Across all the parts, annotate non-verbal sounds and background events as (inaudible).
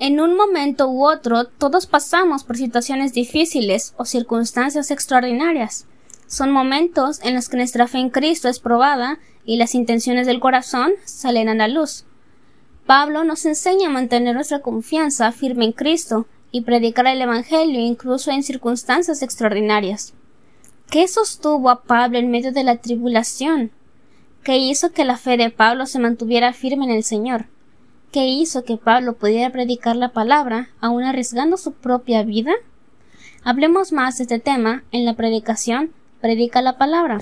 En un momento u otro, todos pasamos por situaciones difíciles o circunstancias extraordinarias. Son momentos en los que nuestra fe en Cristo es probada y las intenciones del corazón salen a la luz. Pablo nos enseña a mantener nuestra confianza firme en Cristo y predicar el Evangelio incluso en circunstancias extraordinarias. ¿Qué sostuvo a Pablo en medio de la tribulación? ¿Qué hizo que la fe de Pablo se mantuviera firme en el Señor? ¿Qué hizo que Pablo pudiera predicar la palabra aun arriesgando su propia vida? Hablemos más de este tema en la predicación Predica la palabra,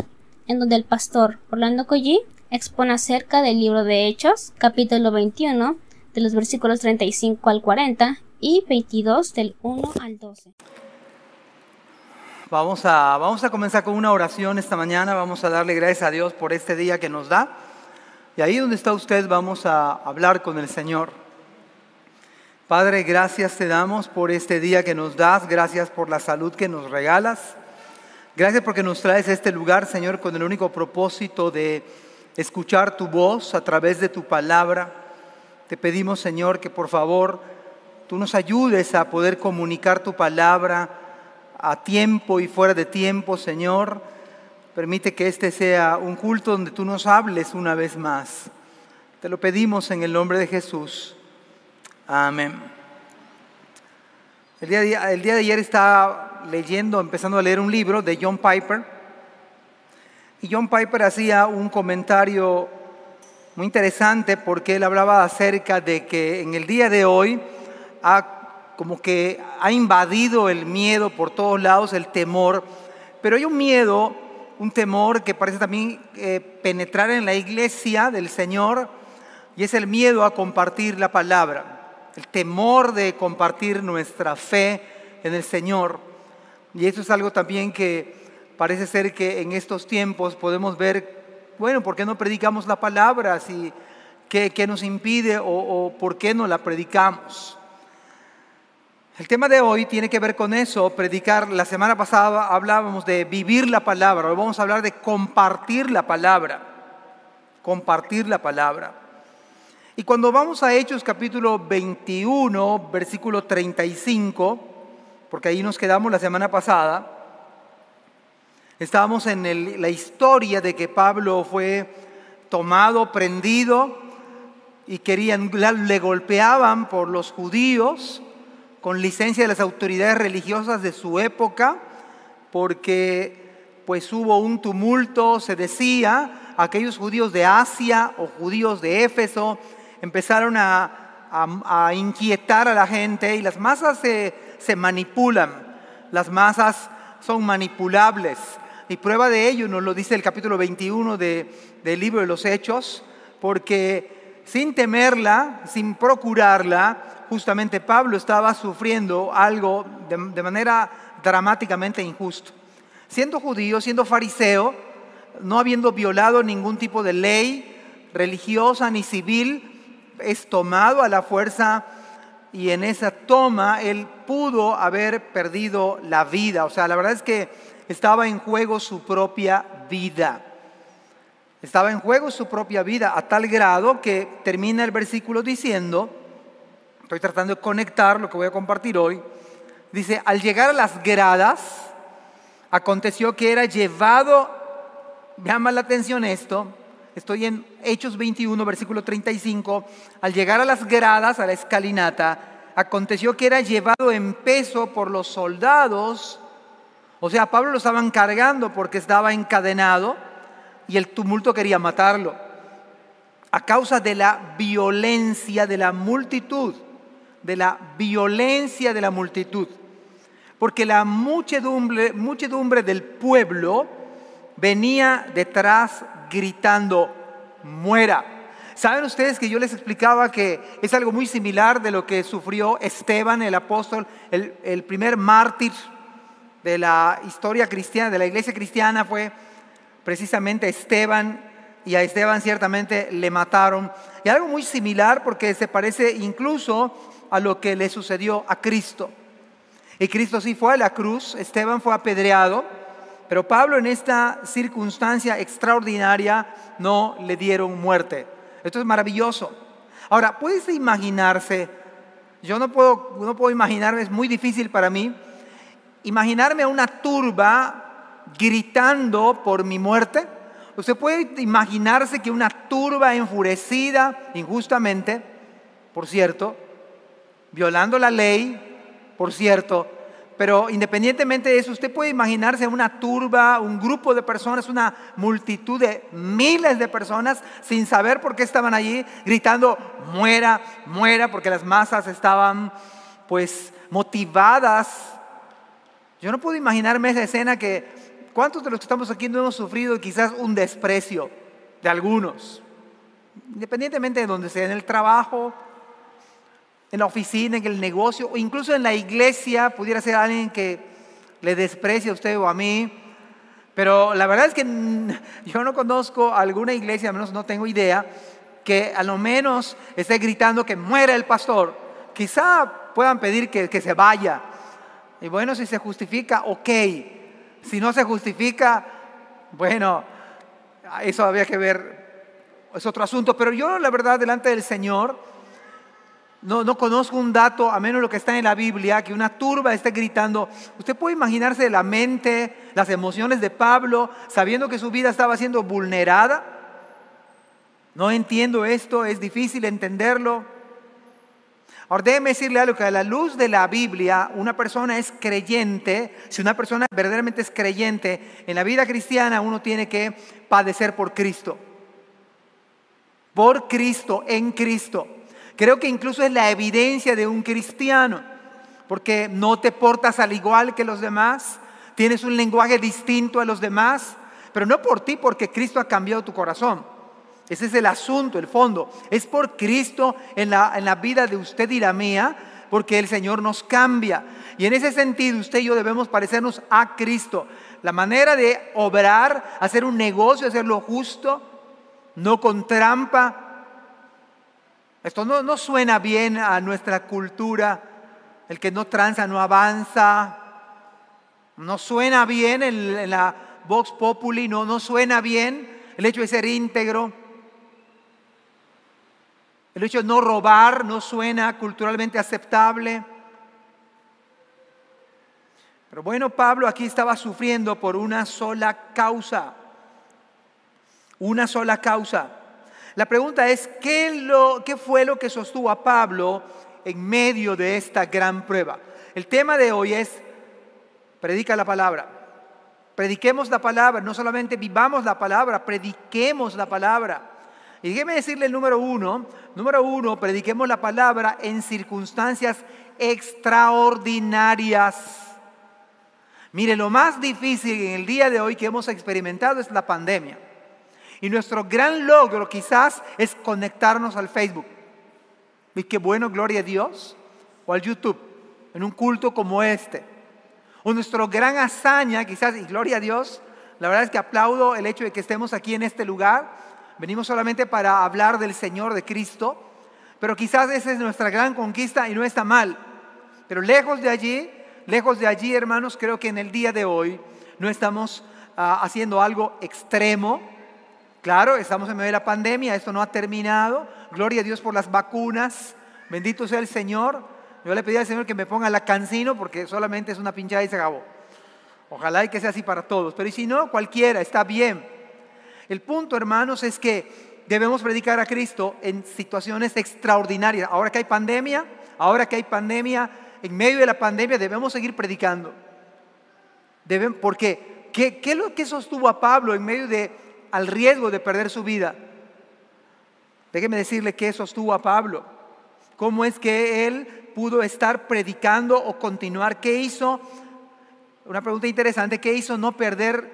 en donde el pastor Orlando Collí expone acerca del libro de Hechos, capítulo 21, de los versículos 35 al 40 y 22 del 1 al 12. Vamos a, vamos a comenzar con una oración esta mañana, vamos a darle gracias a Dios por este día que nos da. Y ahí donde está usted vamos a hablar con el Señor. Padre, gracias te damos por este día que nos das, gracias por la salud que nos regalas. Gracias porque nos traes a este lugar, Señor, con el único propósito de escuchar tu voz a través de tu palabra. Te pedimos, Señor, que por favor tú nos ayudes a poder comunicar tu palabra a tiempo y fuera de tiempo, Señor Permite que este sea un culto donde tú nos hables una vez más. Te lo pedimos en el nombre de Jesús. Amén. El día, de, el día de ayer estaba leyendo, empezando a leer un libro de John Piper. Y John Piper hacía un comentario muy interesante porque él hablaba acerca de que en el día de hoy ha, como que ha invadido el miedo por todos lados, el temor, pero hay un miedo un temor que parece también eh, penetrar en la iglesia del Señor y es el miedo a compartir la palabra, el temor de compartir nuestra fe en el Señor. Y eso es algo también que parece ser que en estos tiempos podemos ver, bueno, ¿por qué no predicamos la palabra? Si, ¿qué, ¿Qué nos impide o, o por qué no la predicamos? El tema de hoy tiene que ver con eso, predicar. La semana pasada hablábamos de vivir la palabra, hoy vamos a hablar de compartir la palabra, compartir la palabra. Y cuando vamos a Hechos capítulo 21, versículo 35, porque ahí nos quedamos la semana pasada, estábamos en la historia de que Pablo fue tomado, prendido, y querían, le golpeaban por los judíos, con licencia de las autoridades religiosas de su época, porque pues hubo un tumulto, se decía, aquellos judíos de Asia o judíos de Éfeso empezaron a, inquietar a la gente y las masas se, manipulan, las masas son manipulables. Y prueba de ello nos lo dice el capítulo 21 del libro de los Hechos, porque sin temerla, sin procurarla, justamente Pablo estaba sufriendo algo de, manera dramáticamente injusto. Siendo judío, siendo fariseo, no habiendo violado ningún tipo de ley religiosa ni civil, es tomado a la fuerza y en esa toma él pudo haber perdido la vida. O sea, la verdad es que estaba en juego su propia vida. Estaba en juego su propia vida a tal grado que termina el versículo diciendo, estoy tratando de conectar lo que voy a compartir hoy. Dice, al llegar a las gradas, aconteció que era llevado, llama la atención esto, estoy en Hechos 21, versículo 35, al llegar a las gradas, a la escalinata, aconteció que era llevado en peso por los soldados, o sea, Pablo lo estaban cargando porque estaba encadenado y el tumulto quería matarlo, a causa de la violencia de la multitud de la violencia de la multitud, porque la muchedumbre, muchedumbre del pueblo venía detrás gritando, muera. ¿Saben ustedes que yo les explicaba que es algo muy similar de lo que sufrió Esteban, el apóstol, el, el primer mártir de la historia cristiana, de la iglesia cristiana fue precisamente Esteban, y a Esteban ciertamente le mataron. Y algo muy similar porque se parece incluso a lo que le sucedió a Cristo. Y Cristo sí fue a la cruz, Esteban fue apedreado, pero Pablo en esta circunstancia extraordinaria no le dieron muerte. Esto es maravilloso. Ahora, ¿puedes imaginarse Yo no puedo, no puedo imaginarme, es muy difícil para mí, imaginarme a una turba gritando por mi muerte. Usted puede imaginarse que una turba enfurecida injustamente, por cierto, violando la ley, por cierto, pero independientemente de eso, usted puede imaginarse una turba, un grupo de personas, una multitud de miles de personas sin saber por qué estaban allí, gritando, muera, muera, porque las masas estaban pues motivadas. Yo no puedo imaginarme esa escena que, ¿cuántos de los que estamos aquí no hemos sufrido quizás un desprecio de algunos? Independientemente de donde sea, en el trabajo, en la oficina, en el negocio, o incluso en la iglesia, pudiera ser alguien que le desprecie a usted o a mí. Pero la verdad es que (laughs) yo no conozco alguna iglesia, al menos no tengo idea, que a lo menos esté gritando que muera el pastor. Quizá puedan pedir que, que se vaya. Y bueno, si se justifica, ok. Si no se justifica, bueno, eso había que ver, es otro asunto. Pero yo, la verdad, delante del Señor, no, no conozco un dato, a menos lo que está en la Biblia, que una turba esté gritando. Usted puede imaginarse la mente, las emociones de Pablo, sabiendo que su vida estaba siendo vulnerada. No entiendo esto, es difícil entenderlo. Ahora déjeme decirle algo, que a la luz de la Biblia, una persona es creyente, si una persona verdaderamente es creyente, en la vida cristiana uno tiene que padecer por Cristo. Por Cristo, en Cristo. Creo que incluso es la evidencia de un cristiano, porque no te portas al igual que los demás, tienes un lenguaje distinto a los demás, pero no por ti, porque Cristo ha cambiado tu corazón. Ese es el asunto, el fondo. Es por Cristo en la, en la vida de usted y la mía, porque el Señor nos cambia. Y en ese sentido, usted y yo debemos parecernos a Cristo. La manera de obrar, hacer un negocio, hacer lo justo, no con trampa, esto no, suena bien a nuestra cultura. El que no tranza no avanza. No suena bien en, la Vox Populi, no, no suena bien el hecho de ser íntegro. El hecho de no robar no suena culturalmente aceptable. Pero bueno, Pablo aquí estaba sufriendo por una sola causa. Una sola causa. La pregunta es, ¿qué, lo, ¿qué fue lo que sostuvo a Pablo en medio de esta gran prueba? El tema de hoy es, predica la palabra. Prediquemos la palabra, no solamente vivamos la palabra, prediquemos la palabra. Y déjeme decirle el número uno, número uno, prediquemos la palabra en circunstancias extraordinarias. Mire, lo más difícil en el día de hoy que hemos experimentado es la pandemia. Y nuestro gran logro quizás es conectarnos al Facebook. Y qué bueno, gloria a Dios. O al YouTube, en un culto como este. O nuestro gran hazaña, quizás, y gloria a Dios, la verdad es que aplaudo el hecho de que estemos aquí en este lugar. Venimos solamente para hablar del Señor, de Cristo. Pero quizás esa es nuestra gran conquista y no está mal. Pero lejos de allí, lejos de allí, hermanos, creo que en el día de hoy no estamos ah, haciendo algo extremo, Claro, estamos en medio de la pandemia, esto no ha terminado. Gloria a Dios por las vacunas. Bendito sea el Señor. Yo le pedí al Señor que me ponga la cancino porque solamente es una pinchada y se acabó. Ojalá y que sea así para todos. Pero si no, cualquiera, está bien. El punto, hermanos, es que debemos predicar a Cristo en situaciones extraordinarias. Ahora que hay pandemia, ahora que hay pandemia, en medio de la pandemia debemos seguir predicando. Deben, porque ¿qué, qué es lo que sostuvo a Pablo en medio de al riesgo de perder su vida. Déjeme decirle que eso estuvo a Pablo. ¿Cómo es que él pudo estar predicando o continuar? ¿Qué hizo? Una pregunta interesante, ¿qué hizo no perder,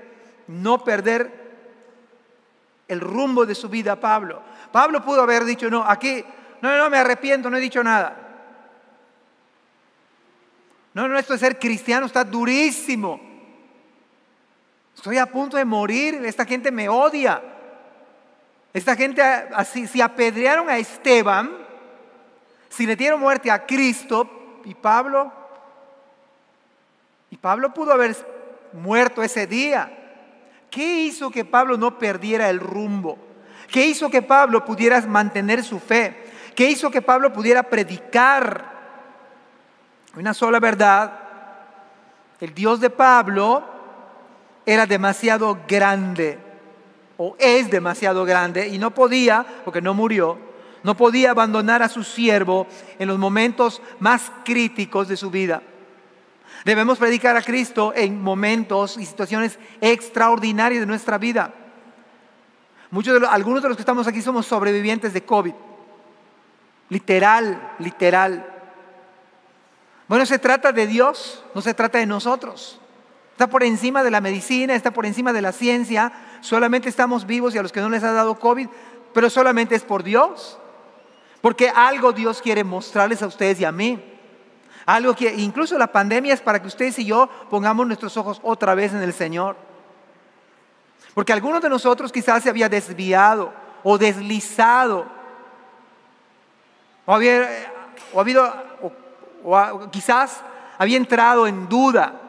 no perder el rumbo de su vida Pablo? Pablo pudo haber dicho, no, aquí, no, no, me arrepiento, no he dicho nada. No, no, esto de ser cristiano está durísimo. Estoy a punto de morir, esta gente me odia. Esta gente, así, si apedrearon a Esteban, si le dieron muerte a Cristo y Pablo, y Pablo pudo haber muerto ese día. ¿Qué hizo que Pablo no perdiera el rumbo? ¿Qué hizo que Pablo pudiera mantener su fe? ¿Qué hizo que Pablo pudiera predicar? Una sola verdad, el Dios de Pablo era demasiado grande o es demasiado grande y no podía, porque no murió, no podía abandonar a su siervo en los momentos más críticos de su vida. Debemos predicar a Cristo en momentos y situaciones extraordinarias de nuestra vida. Muchos de algunos de los que estamos aquí somos sobrevivientes de COVID. Literal, literal. Bueno, se trata de Dios, no se trata de nosotros. Está por encima de la medicina, está por encima de la ciencia. Solamente estamos vivos y a los que no les ha dado COVID, pero solamente es por Dios. Porque algo Dios quiere mostrarles a ustedes y a mí. Algo que incluso la pandemia es para que ustedes y yo pongamos nuestros ojos otra vez en el Señor. Porque algunos de nosotros quizás se había desviado o deslizado. O, había, o, habido, o quizás había entrado en duda.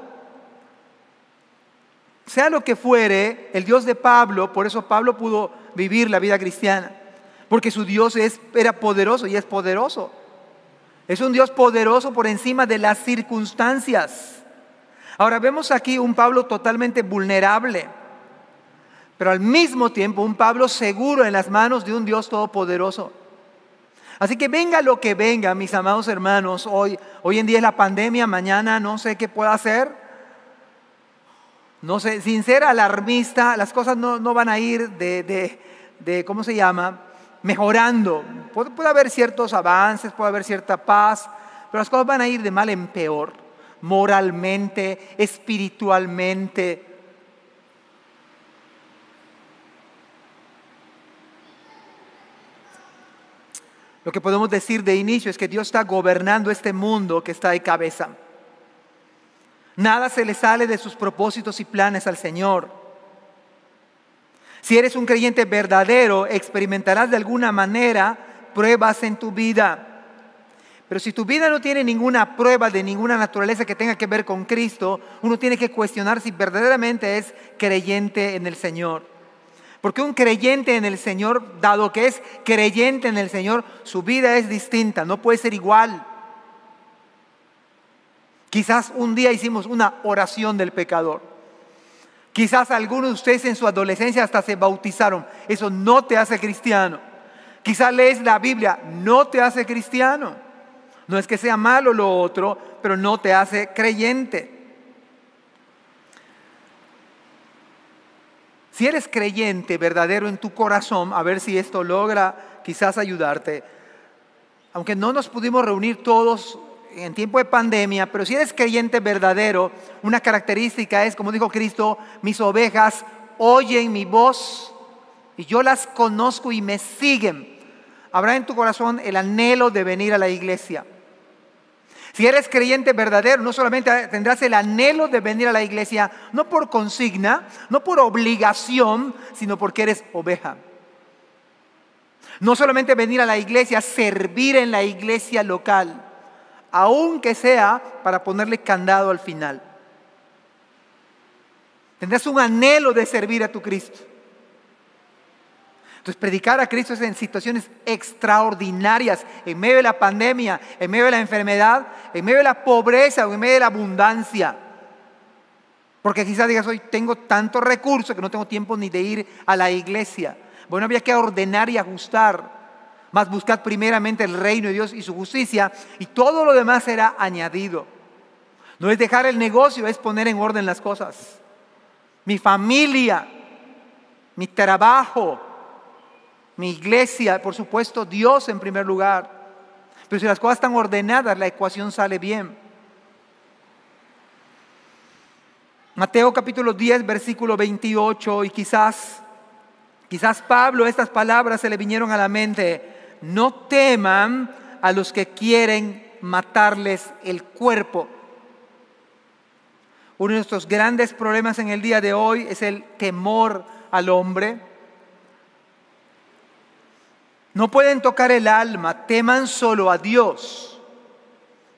Sea lo que fuere, el Dios de Pablo, por eso Pablo pudo vivir la vida cristiana. Porque su Dios es, era poderoso y es poderoso. Es un Dios poderoso por encima de las circunstancias. Ahora vemos aquí un Pablo totalmente vulnerable, pero al mismo tiempo un Pablo seguro en las manos de un Dios todopoderoso. Así que venga lo que venga, mis amados hermanos, hoy, hoy en día es la pandemia, mañana no sé qué pueda hacer. No sé, sin ser alarmista, las cosas no, van a ir de, de, de, ¿cómo se llama? mejorando. Puede, haber ciertos avances, puede haber cierta paz, pero las cosas van a ir de mal en peor, moralmente, espiritualmente. Lo que podemos decir de inicio es que Dios está gobernando este mundo que está de cabeza. Nada se le sale de sus propósitos y planes al Señor. Si eres un creyente verdadero, experimentarás de alguna manera pruebas en tu vida. Pero si tu vida no tiene ninguna prueba de ninguna naturaleza que tenga que ver con Cristo, uno tiene que cuestionar si verdaderamente es creyente en el Señor. Porque un creyente en el Señor, dado que es creyente en el Señor, su vida es distinta, no puede ser igual. Quizás un día hicimos una oración del pecador. Quizás algunos de ustedes en su adolescencia hasta se bautizaron. Eso no te hace cristiano. Quizás lees la Biblia, no te hace cristiano. No es que sea malo lo otro, pero no te hace creyente. Si eres creyente verdadero en tu corazón, a ver si esto logra quizás ayudarte. Aunque no nos pudimos reunir todos en tiempo de pandemia, pero si eres creyente verdadero, una característica es, como dijo Cristo, mis ovejas oyen mi voz y yo las conozco y me siguen. Habrá en tu corazón el anhelo de venir a la iglesia. Si eres creyente verdadero, no solamente tendrás el anhelo de venir a la iglesia, no por consigna, no por obligación, sino porque eres oveja. No solamente venir a la iglesia, servir en la iglesia local aunque sea para ponerle candado al final. Tendrás un anhelo de servir a tu Cristo. Entonces, predicar a Cristo es en situaciones extraordinarias, en medio de la pandemia, en medio de la enfermedad, en medio de la pobreza o en medio de la abundancia. Porque quizás digas, hoy tengo tantos recursos que no tengo tiempo ni de ir a la iglesia. Bueno, había que ordenar y ajustar más buscad primeramente el reino de Dios y su justicia y todo lo demás será añadido. No es dejar el negocio, es poner en orden las cosas. Mi familia, mi trabajo, mi iglesia, por supuesto Dios en primer lugar. Pero si las cosas están ordenadas, la ecuación sale bien. Mateo capítulo 10, versículo 28, y quizás, quizás Pablo estas palabras se le vinieron a la mente no teman a los que quieren matarles el cuerpo. Uno de nuestros grandes problemas en el día de hoy es el temor al hombre. No pueden tocar el alma, teman solo a Dios,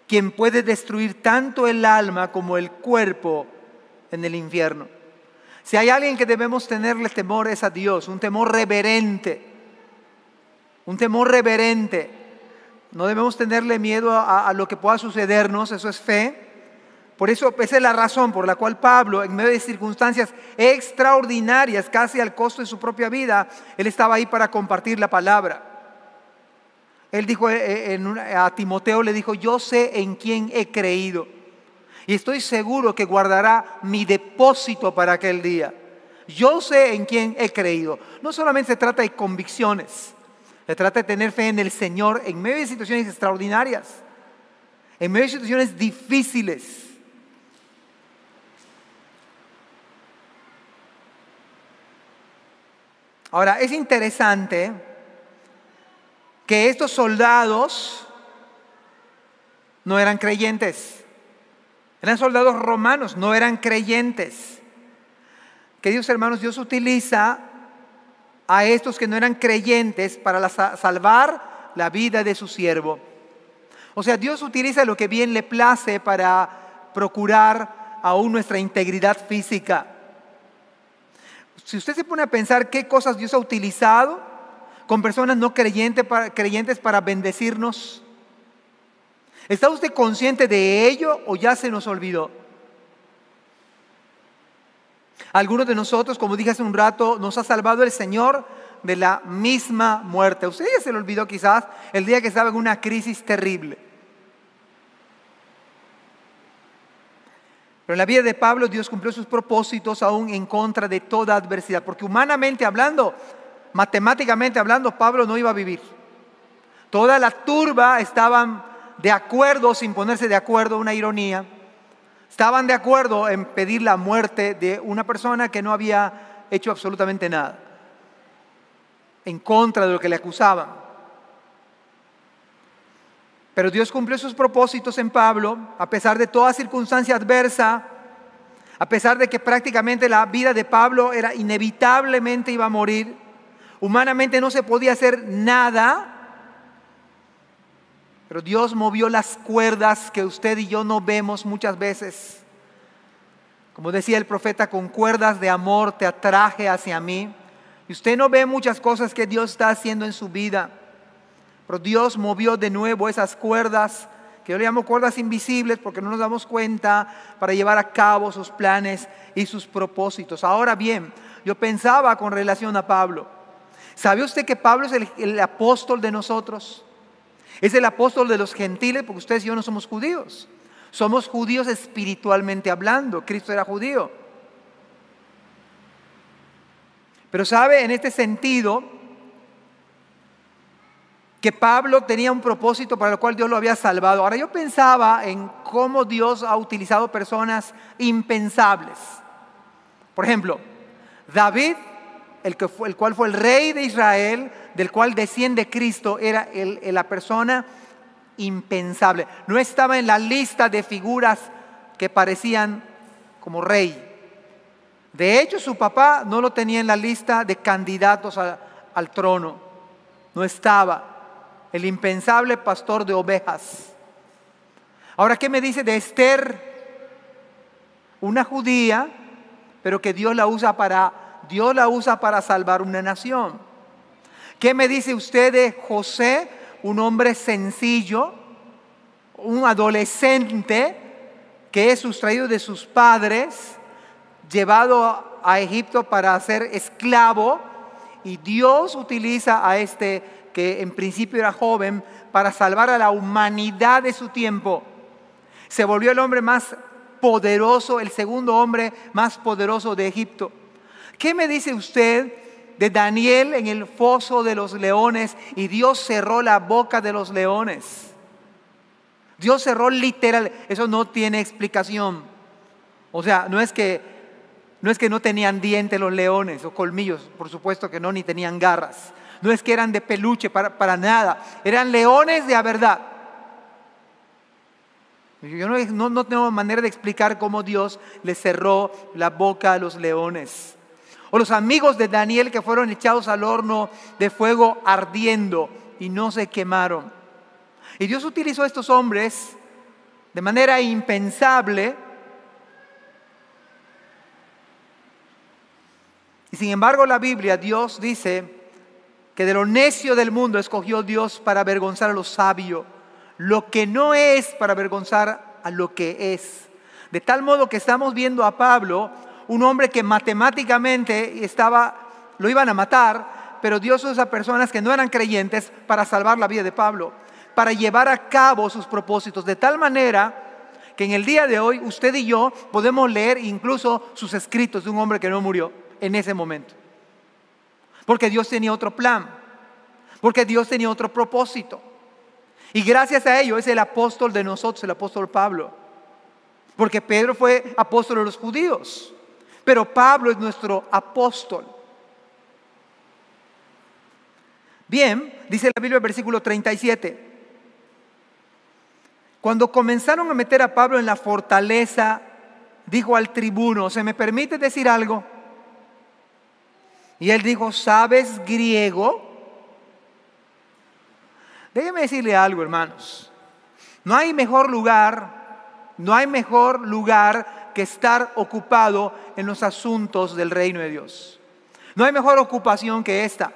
quien puede destruir tanto el alma como el cuerpo en el infierno. Si hay alguien que debemos tenerle temor es a Dios, un temor reverente un temor reverente. No debemos tenerle miedo a, lo que pueda sucedernos, eso es fe. Por eso, esa es la razón por la cual Pablo, en medio de circunstancias extraordinarias, casi al costo de su propia vida, él estaba ahí para compartir la palabra. Él dijo eh, eh, a Timoteo, le dijo, yo sé en quién he creído y estoy seguro que guardará mi depósito para aquel día. Yo sé en quién he creído. No solamente se trata de convicciones, se trata de tener fe en el Señor en medio de situaciones extraordinarias, en medio de situaciones difíciles. Ahora, es interesante que estos soldados no eran creyentes. Eran soldados romanos, no eran creyentes. Queridos hermanos, Dios utiliza a estos que no eran creyentes para salvar la vida de su siervo. O sea, Dios utiliza lo que bien le place para procurar aún nuestra integridad física. Si usted se pone a pensar qué cosas Dios ha utilizado con personas no creyentes para, creyentes para bendecirnos, ¿está usted consciente de ello o ya se nos olvidó? Algunos de nosotros, como dije hace un rato, nos ha salvado el Señor de la misma muerte. Usted ya se le olvidó quizás el día que estaba en una crisis terrible. Pero en la vida de Pablo Dios cumplió sus propósitos aún en contra de toda adversidad, porque humanamente hablando, matemáticamente hablando, Pablo no iba a vivir. Toda la turba estaban de acuerdo, sin ponerse de acuerdo, una ironía, estaban de acuerdo en pedir la muerte de una persona que no había hecho absolutamente nada, en contra de lo que le acusaban. Pero Dios cumplió sus propósitos en Pablo, a pesar de toda circunstancia adversa, a pesar de que prácticamente la vida de Pablo era inevitablemente iba a morir, humanamente no se podía hacer nada, pero Dios movió las cuerdas que usted y yo no vemos muchas veces. Como decía el profeta, con cuerdas de amor te atraje hacia mí. Y usted no ve muchas cosas que Dios está haciendo en su vida. Pero Dios movió de nuevo esas cuerdas, que yo le llamo cuerdas invisibles porque no nos damos cuenta, para llevar a cabo sus planes y sus propósitos. Ahora bien, yo pensaba con relación a Pablo. ¿Sabe usted que Pablo es el, el apóstol de nosotros? Es el apóstol de los gentiles porque ustedes y yo no somos judíos. Somos judíos espiritualmente hablando. Cristo era judío. Pero sabe, en este sentido, que Pablo tenía un propósito para el cual Dios lo había salvado. Ahora yo pensaba en cómo Dios ha utilizado personas impensables. Por ejemplo, David, el, que fue, el cual fue el rey de Israel, del cual desciende Cristo, era la persona impensable. No estaba en la lista de figuras que parecían como rey. De hecho, su papá no lo tenía en la lista de candidatos al trono. No estaba el impensable pastor de ovejas. Ahora, ¿qué me dice de Esther? Una judía, pero que Dios la usa para Dios la usa para salvar una nación. ¿Qué me dice usted de José, un hombre sencillo, un adolescente que es sustraído de sus padres, llevado a Egipto para ser esclavo y Dios utiliza a este que en principio era joven, para salvar a la humanidad de su tiempo. Se volvió el hombre más poderoso, el segundo hombre más poderoso de Egipto. ¿Qué me dice usted de Daniel en el foso de los leones y Dios cerró la boca de los leones? Dios cerró literal, eso no tiene explicación. O sea, no es que no no tenían dientes los leones o colmillos, por supuesto que no, ni tenían garras no es que eran de peluche, para, nada, eran leones de a verdad. Yo no, no, tengo manera de explicar cómo Dios le cerró la boca a los leones. O los amigos de Daniel que fueron echados al horno de fuego ardiendo y no se quemaron. Y Dios utilizó a estos hombres de manera impensable. Y sin embargo la Biblia, Dios dice que de lo necio del mundo escogió Dios para avergonzar a lo sabio, lo que no es para avergonzar a lo que es. De tal modo que estamos viendo a Pablo, un hombre que matemáticamente estaba, lo iban a matar, pero Dios usa personas que no eran creyentes para salvar la vida de Pablo, para llevar a cabo sus propósitos, de tal manera que en el día de hoy usted y yo podemos leer incluso sus escritos de un hombre que no murió en ese momento. Porque Dios tenía otro plan, porque Dios tenía otro propósito. Y gracias a ello es el apóstol de nosotros, el apóstol Pablo. Porque Pedro fue apóstol de los judíos, pero Pablo es nuestro apóstol. Bien, dice la Biblia, versículo 37. Cuando comenzaron a meter a Pablo en la fortaleza, dijo al tribuno, ¿se me permite decir algo? Y él dijo, ¿sabes griego? Déjeme decirle algo, hermanos. No hay mejor lugar, no hay mejor lugar que estar ocupado en los asuntos del reino de Dios. No hay mejor ocupación que esta.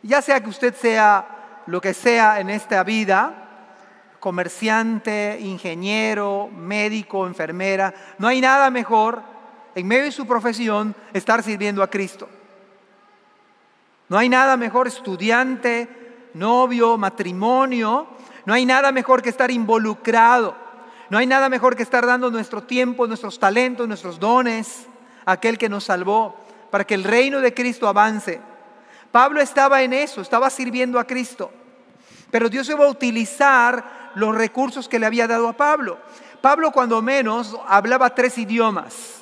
Ya sea que usted sea lo que sea en esta vida, comerciante, ingeniero, médico, enfermera. No hay nada mejor en medio de su profesión estar sirviendo a Cristo. No hay nada mejor estudiante, novio, matrimonio. No hay nada mejor que estar involucrado. No hay nada mejor que estar dando nuestro tiempo, nuestros talentos, nuestros dones a aquel que nos salvó para que el reino de Cristo avance. Pablo estaba en eso, estaba sirviendo a Cristo. Pero Dios iba a utilizar los recursos que le había dado a Pablo. Pablo cuando menos hablaba tres idiomas.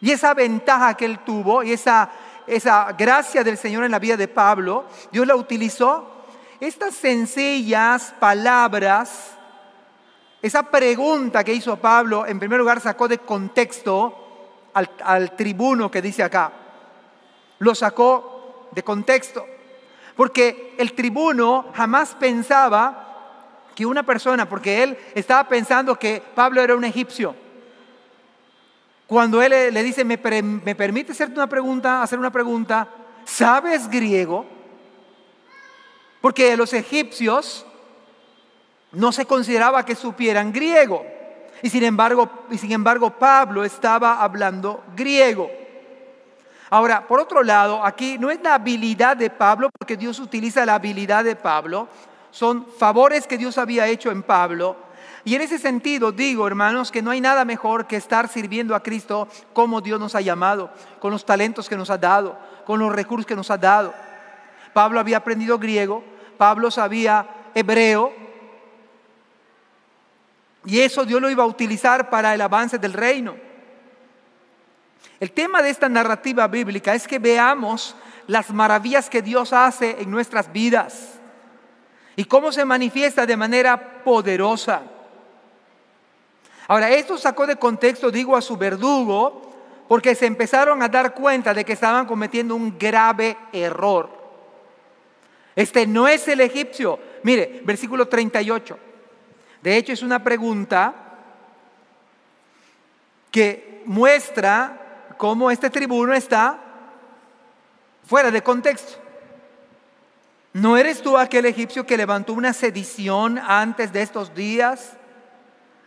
Y esa ventaja que él tuvo y esa, esa gracia del Señor en la vida de Pablo, Dios la utilizó. Estas sencillas palabras, esa pregunta que hizo Pablo, en primer lugar sacó de contexto al, al tribuno que dice acá. Lo sacó de contexto. Porque el tribuno jamás pensaba que una persona, porque él estaba pensando que Pablo era un egipcio. Cuando él le, dice, ¿me, ¿me permite hacerte una pregunta, hacer una pregunta? ¿Sabes griego? Porque los egipcios no se consideraba que supieran griego. Y sin embargo, y sin embargo Pablo estaba hablando griego. Ahora, por otro lado, aquí no es la habilidad de Pablo, porque Dios utiliza la habilidad de Pablo, son favores que Dios había hecho en Pablo. Y en ese sentido digo, hermanos, que no hay nada mejor que estar sirviendo a Cristo como Dios nos ha llamado, con los talentos que nos ha dado, con los recursos que nos ha dado. Pablo había aprendido griego, Pablo sabía hebreo, y eso Dios lo iba a utilizar para el avance del reino. El tema de esta narrativa bíblica es que veamos las maravillas que Dios hace en nuestras vidas y cómo se manifiesta de manera poderosa. Ahora, esto sacó de contexto, digo, a su verdugo, porque se empezaron a dar cuenta de que estaban cometiendo un grave error. Este no es el egipcio. Mire, versículo 38. De hecho, es una pregunta que muestra cómo este tribuno está fuera de contexto. ¿No eres tú aquel egipcio que levantó una sedición antes de estos días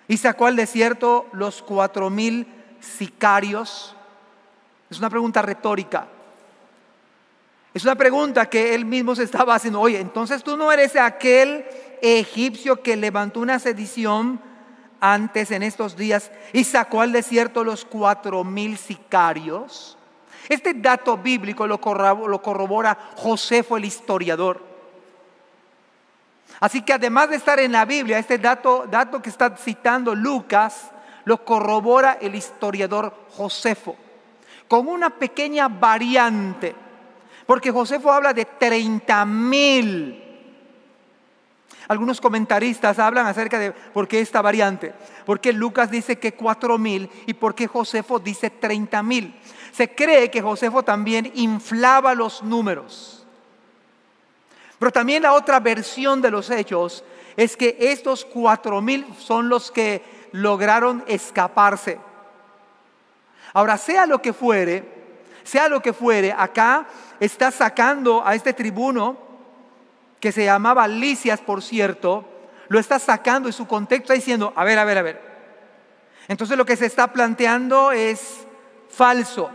y sacó al desierto los cuatro mil sicarios? Es una pregunta retórica. Es una pregunta que él mismo se estaba haciendo. Oye, entonces tú no eres aquel egipcio que levantó una sedición antes en estos días y sacó al desierto los cuatro mil sicarios. Este dato bíblico lo corrobora Josefo el historiador. Así que además de estar en la Biblia, este dato, dato que está citando Lucas lo corrobora el historiador Josefo, con una pequeña variante, porque Josefo habla de 30 mil. Algunos comentaristas hablan acerca de por qué esta variante, porque Lucas dice que 4 mil y por qué Josefo dice 30 mil. Se cree que Josefo también inflaba los números. Pero también la otra versión de los hechos es que estos cuatro mil son los que lograron escaparse. Ahora, sea lo que fuere, sea lo que fuere, acá está sacando a este tribuno, que se llamaba Licias, por cierto, lo está sacando de su contexto, diciendo, a ver, a ver, a ver. Entonces lo que se está planteando es falso.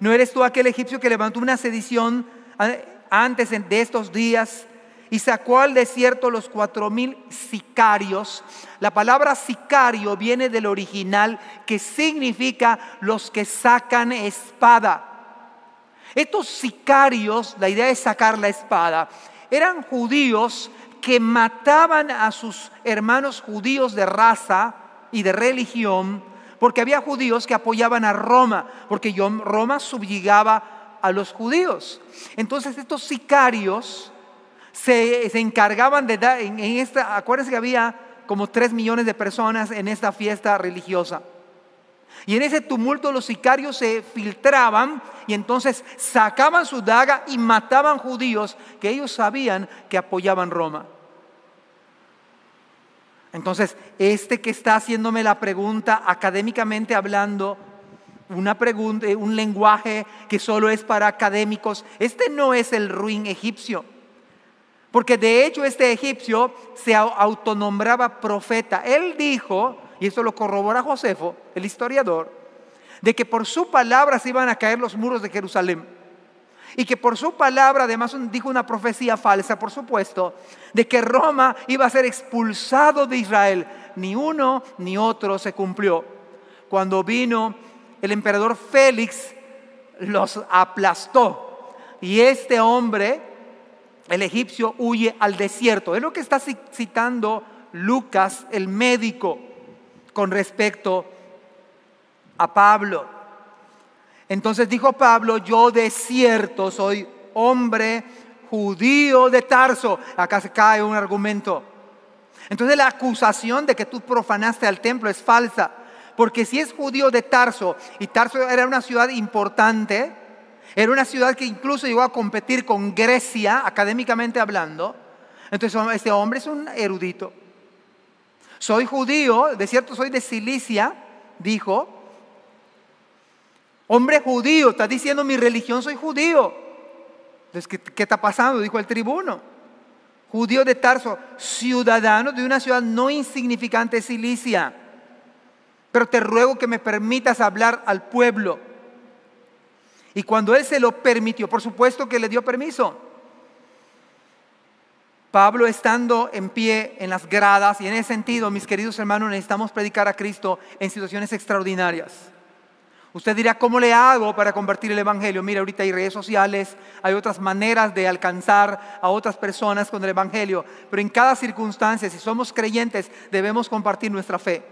¿No eres tú aquel egipcio que levantó una sedición antes de estos días y sacó al desierto los cuatro mil sicarios? La palabra sicario viene del original que significa los que sacan espada. Estos sicarios, la idea de sacar la espada, eran judíos que mataban a sus hermanos judíos de raza y de religión, porque había judíos que apoyaban a Roma, porque Roma subyugaba a los judíos. Entonces estos sicarios se, encargaban de dar, en, esta, acuérdense que había como tres millones de personas en esta fiesta religiosa. Y en ese tumulto los sicarios se filtraban y entonces sacaban su daga y mataban judíos que ellos sabían que apoyaban Roma. Entonces, este que está haciéndome la pregunta académicamente hablando, una pregunta, un lenguaje que solo es para académicos, este no es el ruin egipcio. Porque de hecho este egipcio se autonombraba profeta. Él dijo, y esto lo corrobora Josefo, el historiador, de que por su palabra se iban a caer los muros de Jerusalén. Y que por su palabra además dijo una profecía falsa, por supuesto, de que Roma iba a ser expulsado de Israel. Ni uno ni otro se cumplió. Cuando vino el emperador Félix, los aplastó. Y este hombre, el egipcio, huye al desierto. Es lo que está citando Lucas, el médico con respecto a Pablo. Entonces dijo Pablo, yo de cierto soy hombre judío de Tarso. Acá se cae un argumento. Entonces la acusación de que tú profanaste al templo es falsa. Porque si es judío de Tarso, y Tarso era una ciudad importante, era una ciudad que incluso llegó a competir con Grecia, académicamente hablando, entonces este hombre es un erudito. Soy judío, de cierto soy de Cilicia, dijo. Hombre judío, está diciendo mi religión, soy judío. Entonces, ¿qué, ¿qué, está pasando? Dijo el tribuno. Judío de Tarso, ciudadano de una ciudad no insignificante, Cilicia. Pero te ruego que me permitas hablar al pueblo. Y cuando él se lo permitió, por supuesto que le dio permiso. Pablo estando en pie en las gradas y en ese sentido, mis queridos hermanos, necesitamos predicar a Cristo en situaciones extraordinarias. Usted dirá, ¿cómo le hago para convertir el Evangelio? Mira, ahorita hay redes sociales, hay otras maneras de alcanzar a otras personas con el Evangelio, pero en cada circunstancia, si somos creyentes, debemos compartir nuestra fe.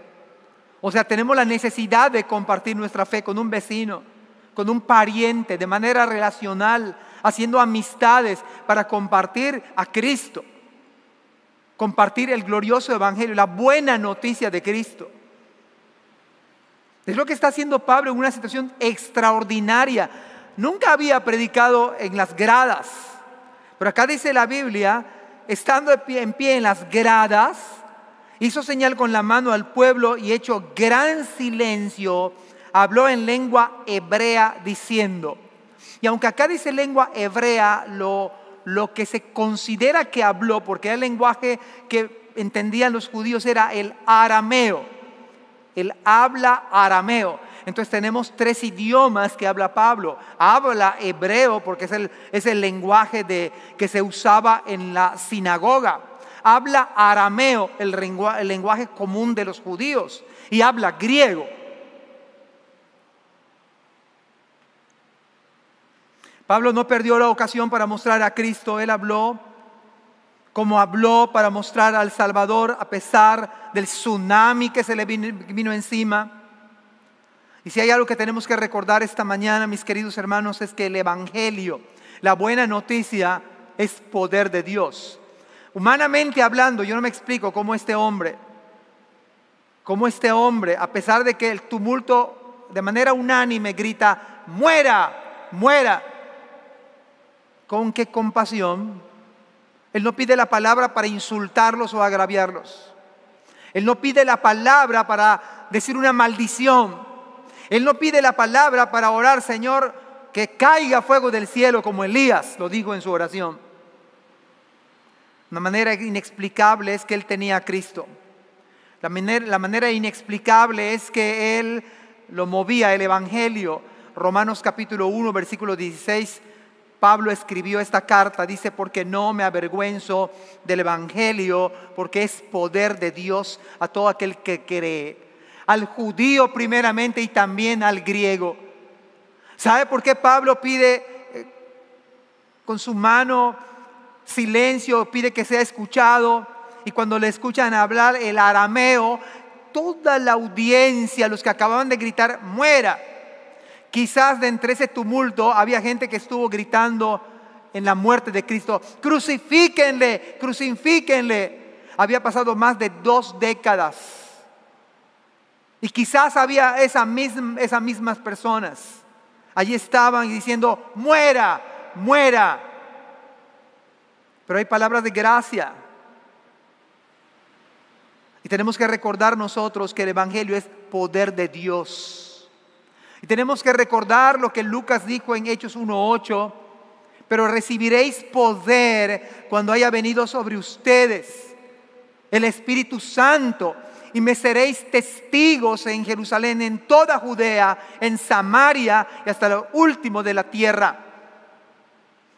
O sea, tenemos la necesidad de compartir nuestra fe con un vecino, con un pariente, de manera relacional, haciendo amistades para compartir a Cristo compartir el glorioso evangelio, la buena noticia de Cristo. Es lo que está haciendo Pablo en una situación extraordinaria. Nunca había predicado en las gradas, pero acá dice la Biblia, estando en pie en las gradas, hizo señal con la mano al pueblo y hecho gran silencio, habló en lengua hebrea diciendo, y aunque acá dice lengua hebrea, lo lo que se considera que habló, porque el lenguaje que entendían los judíos era el arameo. El habla arameo. Entonces tenemos tres idiomas que habla Pablo. Habla hebreo porque es el, es el lenguaje de, que se usaba en la sinagoga. Habla arameo, el lenguaje común de los judíos. Y habla griego. Pablo no perdió la ocasión para mostrar a Cristo, él habló como habló para mostrar al Salvador a pesar del tsunami que se le vino, encima. Y si hay algo que tenemos que recordar esta mañana, mis queridos hermanos, es que el Evangelio, la buena noticia, es poder de Dios. Humanamente hablando, yo no me explico cómo este hombre, cómo este hombre, a pesar de que el tumulto de manera unánime grita, muera, muera, con qué compasión. Él no pide la palabra para insultarlos o agraviarlos. Él no pide la palabra para decir una maldición. Él no pide la palabra para orar, Señor, que caiga fuego del cielo como Elías lo dijo en su oración. Una manera inexplicable es que él tenía a Cristo. La manera, inexplicable es que él lo movía el Evangelio. Romanos capítulo 1, versículo 16 Pablo escribió esta carta, dice, porque no me avergüenzo del Evangelio, porque es poder de Dios a todo aquel que cree, al judío primeramente y también al griego. ¿Sabe por qué Pablo pide eh, con su mano silencio, pide que sea escuchado? Y cuando le escuchan hablar el arameo, toda la audiencia, los que acababan de gritar, muera Quizás de entre ese tumulto había gente que estuvo gritando en la muerte de Cristo, crucifíquenle, crucifíquenle. Había pasado más de dos décadas. Y quizás había esa esas mismas personas. Allí estaban diciendo, muera, muera. Pero hay palabras de gracia. Y tenemos que recordar nosotros que el Evangelio es poder de Dios. Y tenemos que recordar lo que Lucas dijo en Hechos 1.8, pero recibiréis poder cuando haya venido sobre ustedes el Espíritu Santo y me seréis testigos en Jerusalén, en toda Judea, en Samaria y hasta lo último de la tierra.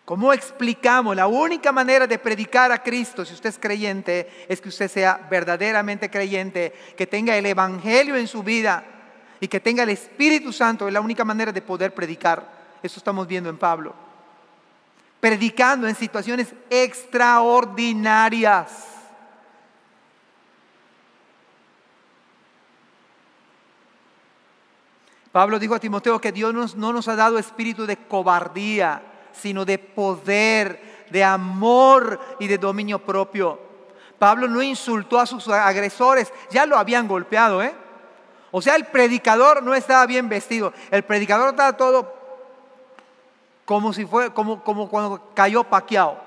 ¿Cómo explicamos? La única manera de predicar a Cristo, si usted es creyente, es que usted sea verdaderamente creyente, que tenga el Evangelio en su vida y que tenga el Espíritu Santo es la única manera de poder predicar. Eso estamos viendo en Pablo. Predicando en situaciones extraordinarias. Pablo dijo a Timoteo que Dios no nos ha dado espíritu de cobardía, sino de poder, de amor y de dominio propio. Pablo no insultó a sus agresores, ya lo habían golpeado, ¿eh? O sea, el predicador no estaba bien vestido. El predicador estaba todo como si fue, como, como cuando cayó paqueado.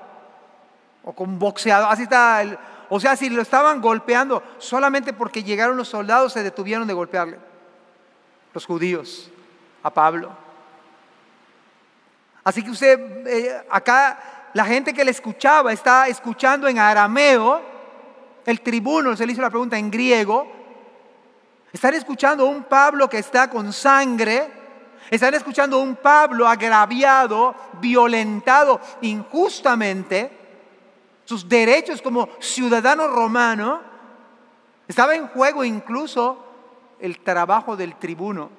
O como boxeado. Así está. o sea, si lo estaban golpeando, solamente porque llegaron los soldados se detuvieron de golpearle. Los judíos a Pablo. Así que usted, eh, acá, la gente que le escuchaba está escuchando en arameo. El tribuno se le hizo la pregunta en griego están escuchando un Pablo que está con sangre. Están escuchando un Pablo agraviado, violentado injustamente. Sus derechos como ciudadano romano. Estaba en juego incluso el trabajo del tribuno.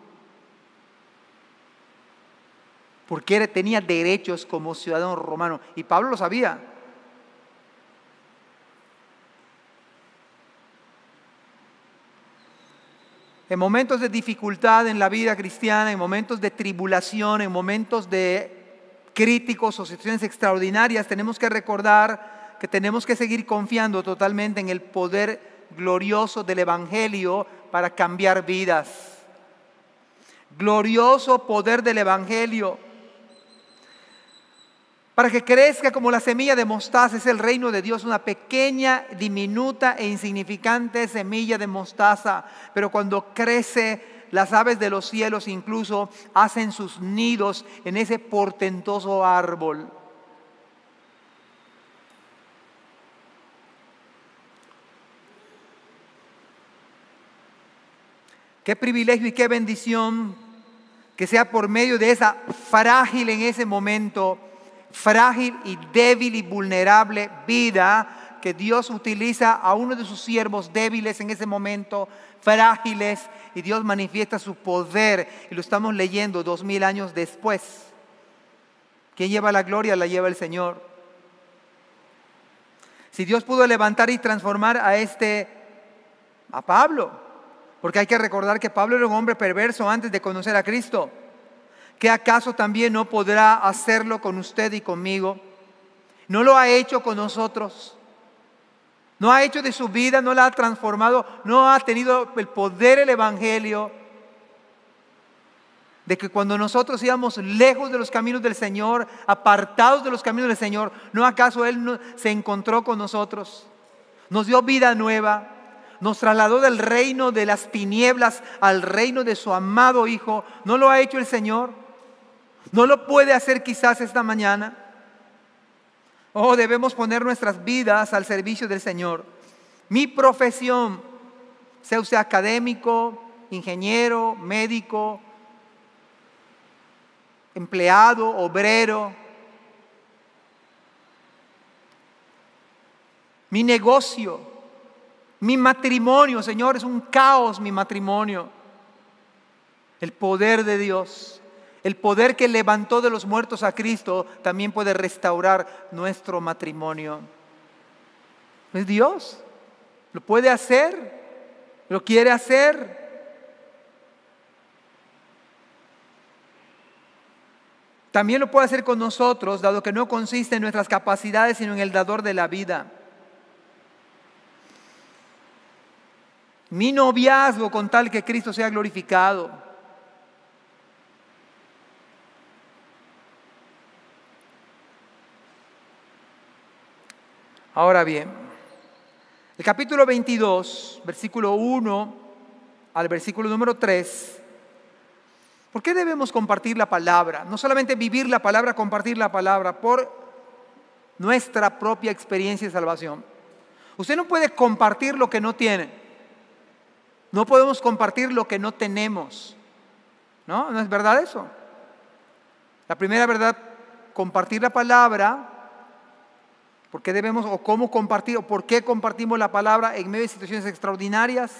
Porque tenía derechos como ciudadano romano. Y Pablo lo sabía. En momentos de dificultad en la vida cristiana, en momentos de tribulación, en momentos de críticos o situaciones extraordinarias, tenemos que recordar que tenemos que seguir confiando totalmente en el poder glorioso del Evangelio para cambiar vidas. Glorioso poder del Evangelio para que crezca como la semilla de mostaza. Es el reino de Dios, una pequeña, diminuta e insignificante semilla de mostaza. Pero cuando crece, las aves de los cielos incluso hacen sus nidos en ese portentoso árbol. Qué privilegio y qué bendición que sea por medio de esa frágil en ese momento frágil y débil y vulnerable vida que Dios utiliza a uno de sus siervos débiles en ese momento, frágiles, y Dios manifiesta su poder, y lo estamos leyendo dos mil años después. ¿Quién lleva la gloria? La lleva el Señor. Si Dios pudo levantar y transformar a este, a Pablo, porque hay que recordar que Pablo era un hombre perverso antes de conocer a Cristo. ¿Qué acaso también no podrá hacerlo con usted y conmigo? ¿No lo ha hecho con nosotros? ¿No ha hecho de su vida, no la ha transformado, no ha tenido el poder el Evangelio? De que cuando nosotros íbamos lejos de los caminos del Señor, apartados de los caminos del Señor, ¿no acaso Él se encontró con nosotros? Nos dio vida nueva, nos trasladó del reino de las tinieblas al reino de su amado Hijo. ¿No lo ha hecho el Señor? ¿No lo puede hacer quizás esta mañana? Oh, debemos poner nuestras vidas al servicio del Señor. Mi profesión, sea usted académico, ingeniero, médico, empleado, obrero, mi negocio, mi matrimonio, Señor, es un caos mi matrimonio. El poder de Dios, el poder que levantó de los muertos a Cristo, también puede restaurar nuestro matrimonio. Es Dios, lo puede hacer, lo quiere hacer. También lo puede hacer con nosotros, dado que no consiste en nuestras capacidades, sino en el dador de la vida. Mi noviazgo con tal que Cristo sea glorificado. Ahora bien, el capítulo 22, versículo 1 al versículo número 3, ¿por qué debemos compartir la palabra? No solamente vivir la palabra, compartir la palabra por nuestra propia experiencia de salvación. Usted no puede compartir lo que no tiene. No podemos compartir lo que no tenemos. ¿No? ¿No es verdad eso? La primera verdad, compartir la palabra, ¿por qué debemos o cómo compartir o por qué compartimos la palabra en medio de situaciones extraordinarias?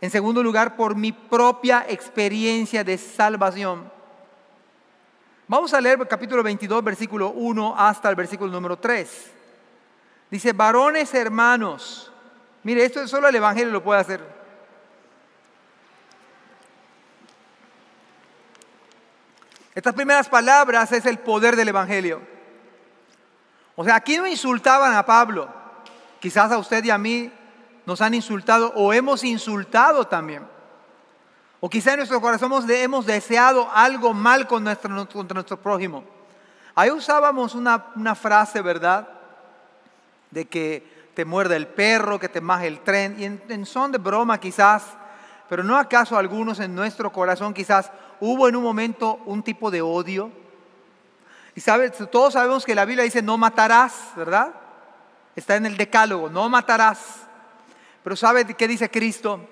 En segundo lugar, por mi propia experiencia de salvación. Vamos a leer el capítulo 22, versículo 1 hasta el versículo número 3. Dice, varones hermanos, Mire, esto solo el Evangelio lo puede hacer. Estas primeras palabras es el poder del Evangelio. O sea, aquí no insultaban a Pablo. Quizás a usted y a mí nos han insultado o hemos insultado también. O quizás en nuestro corazón hemos deseado algo mal con nuestro, contra nuestro prójimo. Ahí usábamos una, una frase, ¿verdad? De que te muerde el perro, que te maje el tren, y en, son de broma quizás, pero no acaso algunos en nuestro corazón quizás hubo en un momento un tipo de odio. Y sabes, todos sabemos que la Biblia dice no matarás, ¿verdad? Está en el decálogo, no matarás. Pero ¿sabe qué dice Cristo?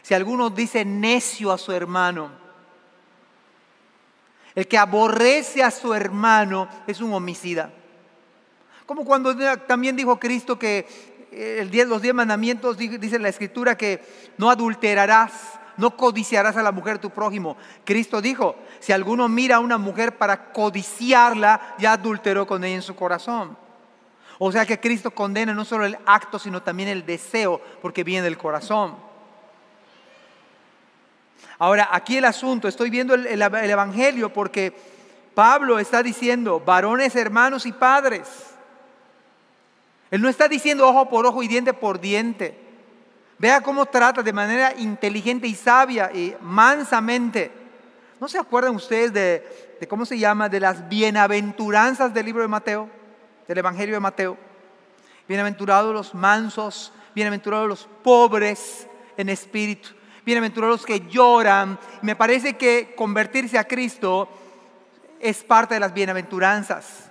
Si alguno dice necio a su hermano, el que aborrece a su hermano es un homicida. Como cuando también dijo Cristo que eh, el los diez mandamientos, dice la escritura que no adulterarás, no codiciarás a la mujer tu prójimo. Cristo dijo, si alguno mira a una mujer para codiciarla, ya adulteró con ella en su corazón. O sea que Cristo condena no solo el acto, sino también el deseo, porque viene del corazón. Ahora, aquí el asunto, estoy viendo el Evangelio porque Pablo está diciendo, varones, hermanos y padres. Él no está diciendo ojo por ojo y diente por diente. Vea cómo trata de manera inteligente y sabia y mansamente. ¿No se acuerdan ustedes de, cómo se llama? De las bienaventuranzas del libro de Mateo, del Evangelio de Mateo. Bienaventurados los mansos, bienaventurados los pobres en espíritu, bienaventurados los que lloran. Me parece que convertirse a Cristo es parte de las bienaventuranzas.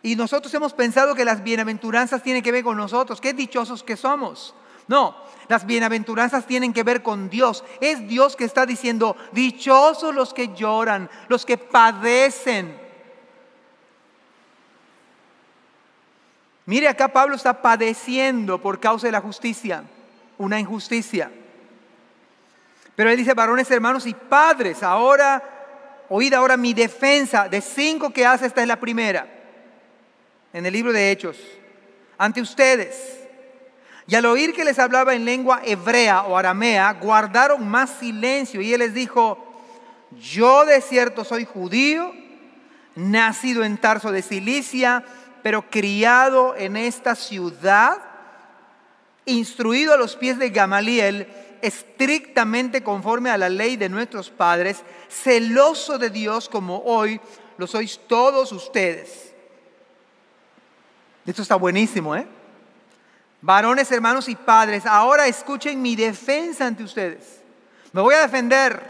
Y nosotros hemos pensado que las bienaventuranzas tienen que ver con nosotros. Qué dichosos que somos. No, las bienaventuranzas tienen que ver con Dios. Es Dios que está diciendo, dichosos los que lloran, los que padecen. Mire acá Pablo está padeciendo por causa de la justicia, una injusticia. Pero él dice, varones, hermanos y padres, ahora, oíd ahora mi defensa. De cinco que hace, esta es la primera en el libro de Hechos, ante ustedes. Y al oír que les hablaba en lengua hebrea o aramea, guardaron más silencio. Y él les dijo, yo de cierto soy judío, nacido en Tarso de Cilicia, pero criado en esta ciudad, instruido a los pies de Gamaliel, estrictamente conforme a la ley de nuestros padres, celoso de Dios como hoy lo sois todos ustedes. Esto está buenísimo, ¿eh? Varones, hermanos y padres, ahora escuchen mi defensa ante ustedes. Me voy a defender.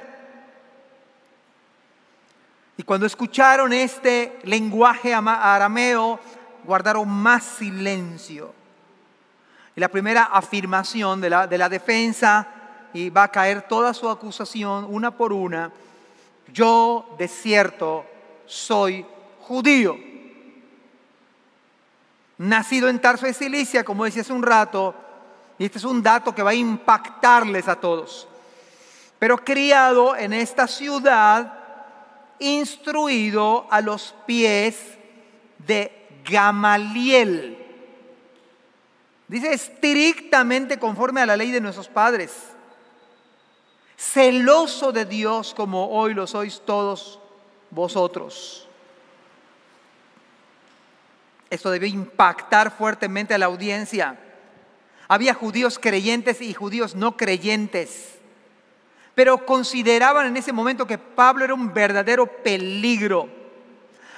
Y cuando escucharon este lenguaje arameo, guardaron más silencio. Y la primera afirmación de la, de la defensa, y va a caer toda su acusación una por una, yo de cierto soy judío. Nacido en Tarso de Cilicia, como decía hace un rato, y este es un dato que va a impactarles a todos, pero criado en esta ciudad, instruido a los pies de Gamaliel. Dice estrictamente conforme a la ley de nuestros padres. Celoso de Dios como hoy lo sois todos vosotros. Esto debe impactar fuertemente a la audiencia. Había judíos creyentes y judíos no creyentes, pero consideraban en ese momento que Pablo era un verdadero peligro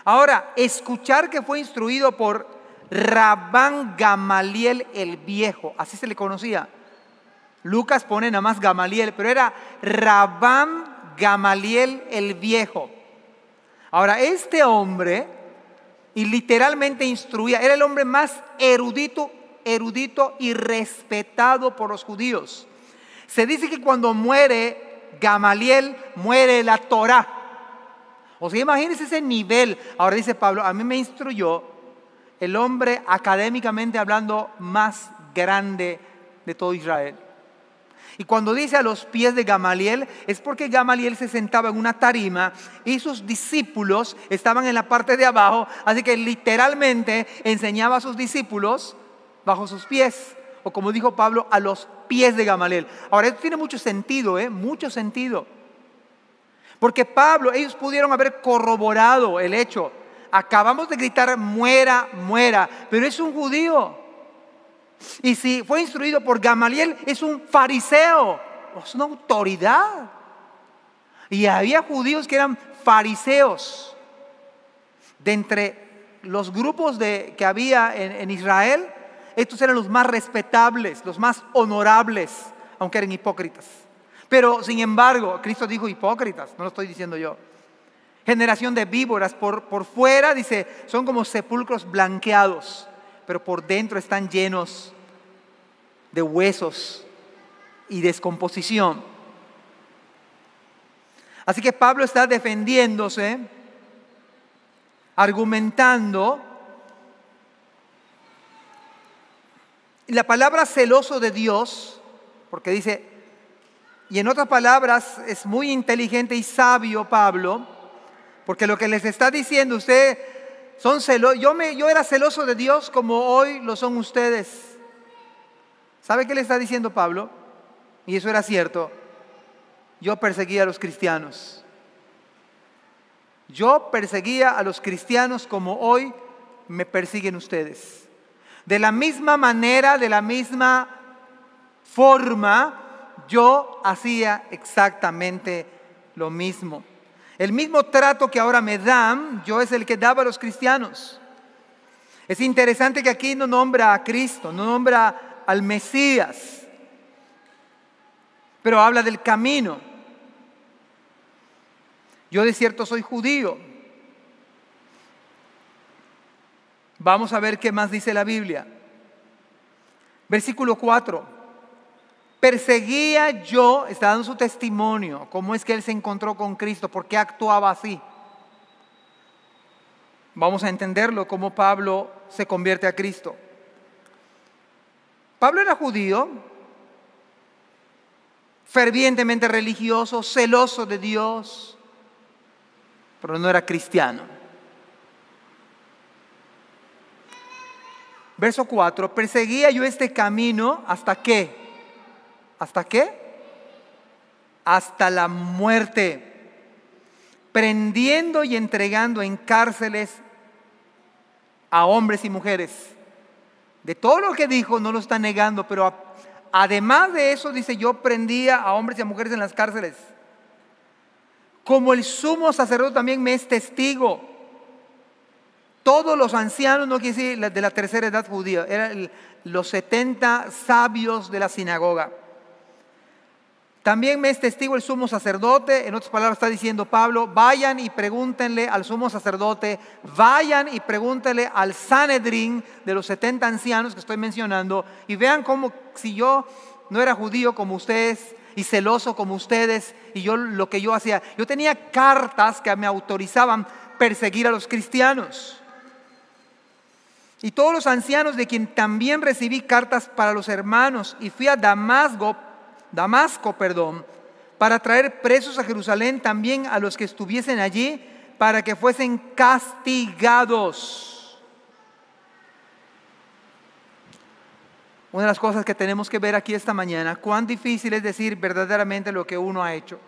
Ahora, escuchar que fue instruido por Rabán Gamaliel el Viejo, así se le conocía. Lucas pone nada más Gamaliel, pero era Rabán Gamaliel el Viejo. Ahora, este hombre, y literalmente instruía, era el hombre más erudito, erudito y respetado por los judíos. Se dice que cuando muere Gamaliel, muere la Torah. O sea, imagínense ese nivel. Ahora dice Pablo, a mí me instruyó el hombre académicamente hablando más grande de todo Israel. Y cuando dice a los pies de Gamaliel, es porque Gamaliel se sentaba en una tarima y sus discípulos estaban en la parte de abajo, así que literalmente enseñaba a sus discípulos bajo sus pies, o como dijo Pablo, a los pies de Gamaliel. Ahora, esto tiene mucho sentido, ¿eh? Mucho sentido. Porque Pablo, ellos pudieron haber corroborado el hecho. Acabamos de gritar, muera, muera, pero es un judío. Y si fue instruido por Gamaliel, es un fariseo, es una autoridad. Y había judíos que eran fariseos. De entre los grupos de, que había en, Israel, estos eran los más respetables, los más honorables, aunque eran hipócritas. Pero sin embargo, Cristo dijo hipócritas, no lo estoy diciendo yo. Generación de víboras, por, por fuera dice, son como sepulcros blanqueados, pero por dentro están llenos de huesos y descomposición. Así que Pablo está defendiéndose, argumentando. La palabra celoso de Dios, porque dice, y en otras palabras, es muy inteligente y sabio Pablo, porque lo que les está diciendo, usted son celosos, yo, me, yo era celoso de Dios como hoy lo son ustedes. ¿Sabe qué le está diciendo Pablo? Y eso era cierto. Yo perseguía a los cristianos. Yo perseguía a los cristianos como hoy me persiguen ustedes. De la misma manera, de la misma forma, yo hacía exactamente lo mismo. El mismo trato que ahora me dan, yo es el que daba a los cristianos. Es interesante que aquí no nombra a Cristo, no nombra al Mesías, pero habla del camino. Yo de cierto soy judío. Vamos a ver qué más dice la Biblia. Versículo 4 perseguía yo, está dando su testimonio, cómo es que él se encontró con Cristo, por qué actuaba así. Vamos a entenderlo, cómo Pablo se convierte a Cristo. Pablo era judío, fervientemente religioso, celoso de Dios, pero no era cristiano. Verso 4, perseguía yo este camino hasta que ¿Hasta qué? Hasta la muerte, prendiendo y entregando en cárceles a hombres y mujeres. De todo lo que dijo no lo está negando, pero además de eso dice, yo prendía a hombres y a mujeres en las cárceles. Como el sumo sacerdote también me es testigo. Todos los ancianos, no quiere decir de la tercera edad judía, eran los 70 sabios de la sinagoga También me es testigo el sumo sacerdote, en otras palabras está diciendo Pablo, vayan y pregúntenle al sumo sacerdote, vayan y pregúntenle al Sanedrín de los 70 ancianos que estoy mencionando y vean cómo si yo no era judío como ustedes y celoso como ustedes y yo lo que yo hacía, yo tenía cartas que me autorizaban perseguir a los cristianos. Y todos los ancianos de quien también recibí cartas para los hermanos y fui a Damasco Damasco, perdón, para traer presos a Jerusalén también a los que estuviesen allí, para que fuesen castigados. Una de las cosas que tenemos que ver aquí esta mañana, cuán difícil es decir verdaderamente lo que uno ha hecho.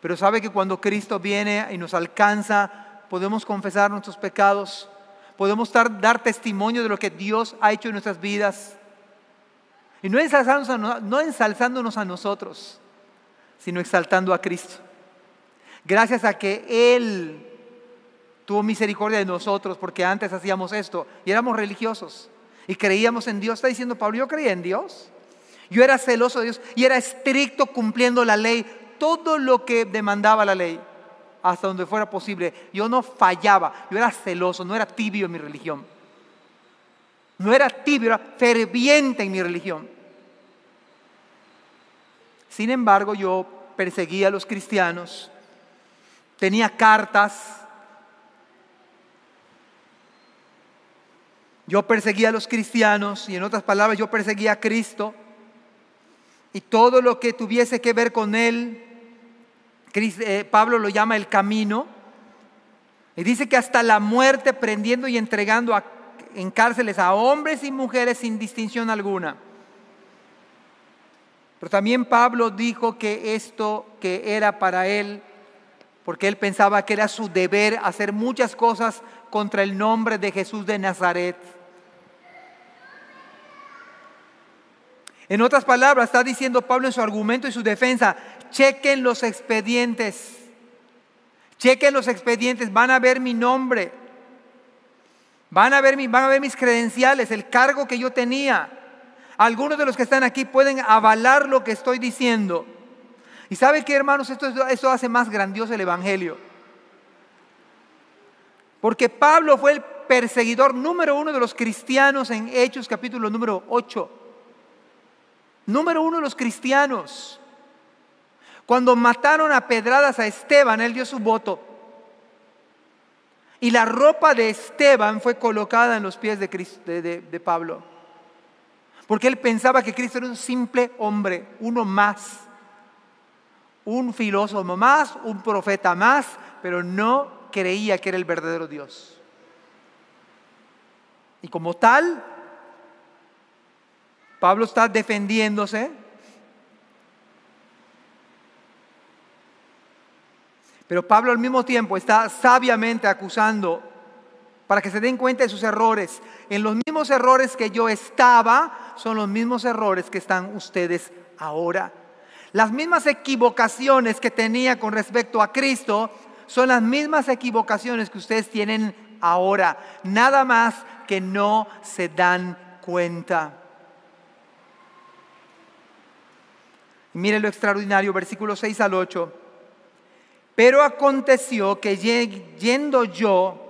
Pero sabe que cuando Cristo viene y nos alcanza, podemos confesar nuestros pecados, podemos dar, dar testimonio de lo que Dios ha hecho en nuestras vidas. Y no ensalzándonos, no ensalzándonos a nosotros, sino exaltando a Cristo. Gracias a que Él tuvo misericordia de nosotros, porque antes hacíamos esto y éramos religiosos y creíamos en Dios. Está diciendo Pablo, yo creía en Dios. Yo era celoso de Dios y era estricto cumpliendo la ley, todo lo que demandaba la ley, hasta donde fuera posible. Yo no fallaba, yo era celoso, no era tibio en mi religión. No era tibio, era ferviente en mi religión. Sin embargo, yo perseguía a los cristianos, tenía cartas, yo perseguía a los cristianos y en otras palabras yo perseguía a Cristo. Y todo lo que tuviese que ver con Él, eh, Pablo lo llama el camino, y dice que hasta la muerte prendiendo y entregando a en cárceles a hombres y mujeres sin distinción alguna. Pero también Pablo dijo que esto que era para él, porque él pensaba que era su deber hacer muchas cosas contra el nombre de Jesús de Nazaret. En otras palabras, está diciendo Pablo en su argumento y su defensa, chequen los expedientes, chequen los expedientes, van a ver mi nombre. Van a, ver, van a ver mis credenciales, el cargo que yo tenía. Algunos de los que están aquí pueden avalar lo que estoy diciendo. Y sabe que hermanos, esto, esto hace más grandioso el Evangelio. Porque Pablo fue el perseguidor número uno de los cristianos en Hechos capítulo número 8. Número uno de los cristianos. Cuando mataron a pedradas a Esteban, él dio su voto. Y la ropa de Esteban fue colocada en los pies de, de, Pablo. Porque él pensaba que Cristo era un simple hombre, uno más. Un filósofo más, un profeta más, pero no creía que era el verdadero Dios. Y como tal, Pablo está defendiéndose Pero Pablo al mismo tiempo está sabiamente acusando para que se den cuenta de sus errores. En los mismos errores que yo estaba, son los mismos errores que están ustedes ahora. Las mismas equivocaciones que tenía con respecto a Cristo son las mismas equivocaciones que ustedes tienen ahora. Nada más que no se dan cuenta. Mire lo extraordinario, versículos 6 al 8. Pero aconteció que yendo yo,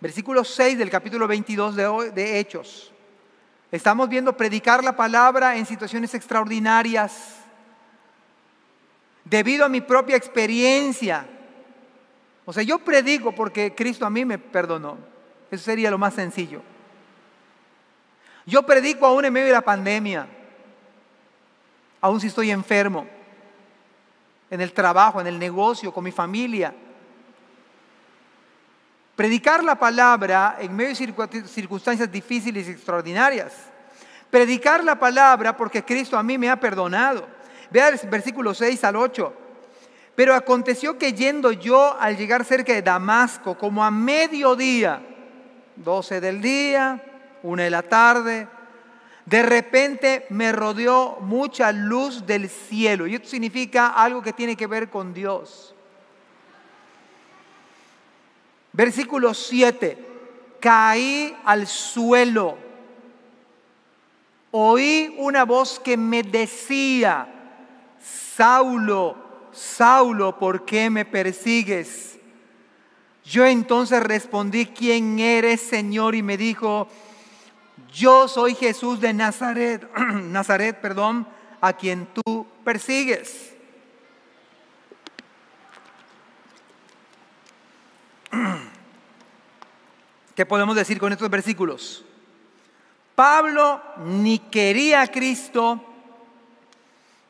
versículo 6 del capítulo 22 de, de Hechos, estamos viendo predicar la palabra en situaciones extraordinarias, debido a mi propia experiencia. O sea, yo predico porque Cristo a mí me perdonó. Eso sería lo más sencillo. Yo predico aún en medio de la pandemia, aún si estoy enfermo en el trabajo, en el negocio, con mi familia. Predicar la palabra en medio de circunstancias difíciles y extraordinarias. Predicar la palabra porque Cristo a mí me ha perdonado. Vea el versículo 6 al 8. Pero aconteció que yendo yo al llegar cerca de Damasco, como a mediodía, 12 del día, una de la tarde, de repente me rodeó mucha luz del cielo. Y esto significa algo que tiene que ver con Dios. Versículo 7. Caí al suelo oí una voz que me decía, Saulo, Saulo, ¿por qué me persigues? Yo entonces respondí, ¿quién eres, Señor? Y me dijo, yo soy Jesús de Nazaret, (clears throat) Nazaret, perdón, a quien tú persigues. (clears throat) ¿Qué podemos decir con estos versículos? Pablo ni quería a Cristo,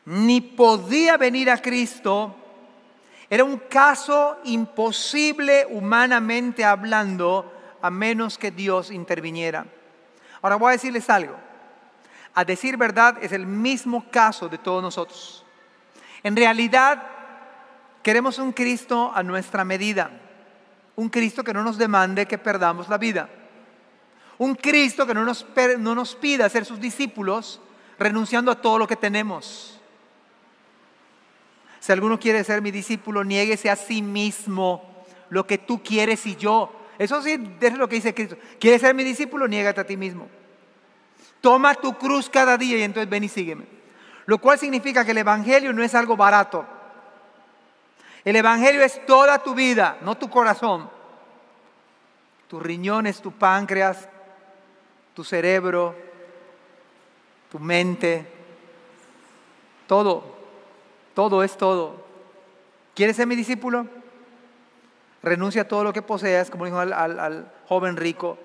ni podía venir a Cristo. Era un caso imposible humanamente hablando, a menos que Dios interviniera. Ahora voy a decirles algo. A decir verdad es el mismo caso de todos nosotros. En realidad, queremos un Cristo a nuestra medida. Un Cristo que no nos demande que perdamos la vida. Un Cristo que no nos, no nos pida ser sus discípulos renunciando a todo lo que tenemos. Si alguno quiere ser mi discípulo, niéguese a sí mismo lo que tú quieres y yo. Eso sí es lo que dice Cristo. ¿Quieres ser mi discípulo? Niégate a ti mismo. Toma tu cruz cada día y entonces ven y sígueme. Lo cual significa que el Evangelio no es algo barato. El Evangelio es toda tu vida, no tu corazón. Tus riñones, tu páncreas, tu cerebro, tu mente, todo, todo es todo. ¿Quieres ser mi discípulo? Renuncia a todo lo que poseas, como dijo al, al joven rico.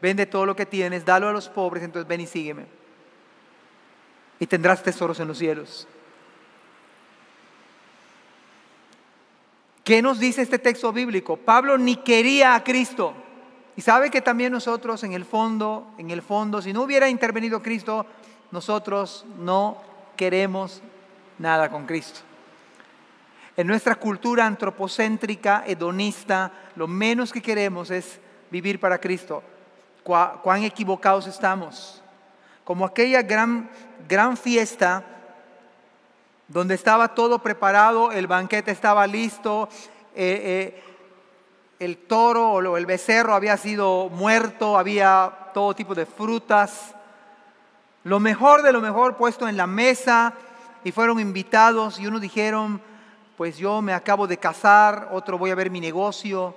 Vende todo lo que tienes, dalo a los pobres, entonces ven y sígueme. Y tendrás tesoros en los cielos. ¿Qué nos dice este texto bíblico? Pablo ni quería a Cristo. Y sabe que también nosotros en el fondo, en el fondo, si no hubiera intervenido Cristo, nosotros no queremos nada con Cristo. En nuestra cultura antropocéntrica, hedonista, lo menos que queremos es vivir para Cristo cuán equivocados estamos. Como aquella gran, gran fiesta donde estaba todo preparado, el banquete estaba listo, eh, eh, el toro o el becerro había sido muerto, había todo tipo de frutas, lo mejor de lo mejor puesto en la mesa y fueron invitados y unos dijeron, pues yo me acabo de casar, otro voy a ver mi negocio,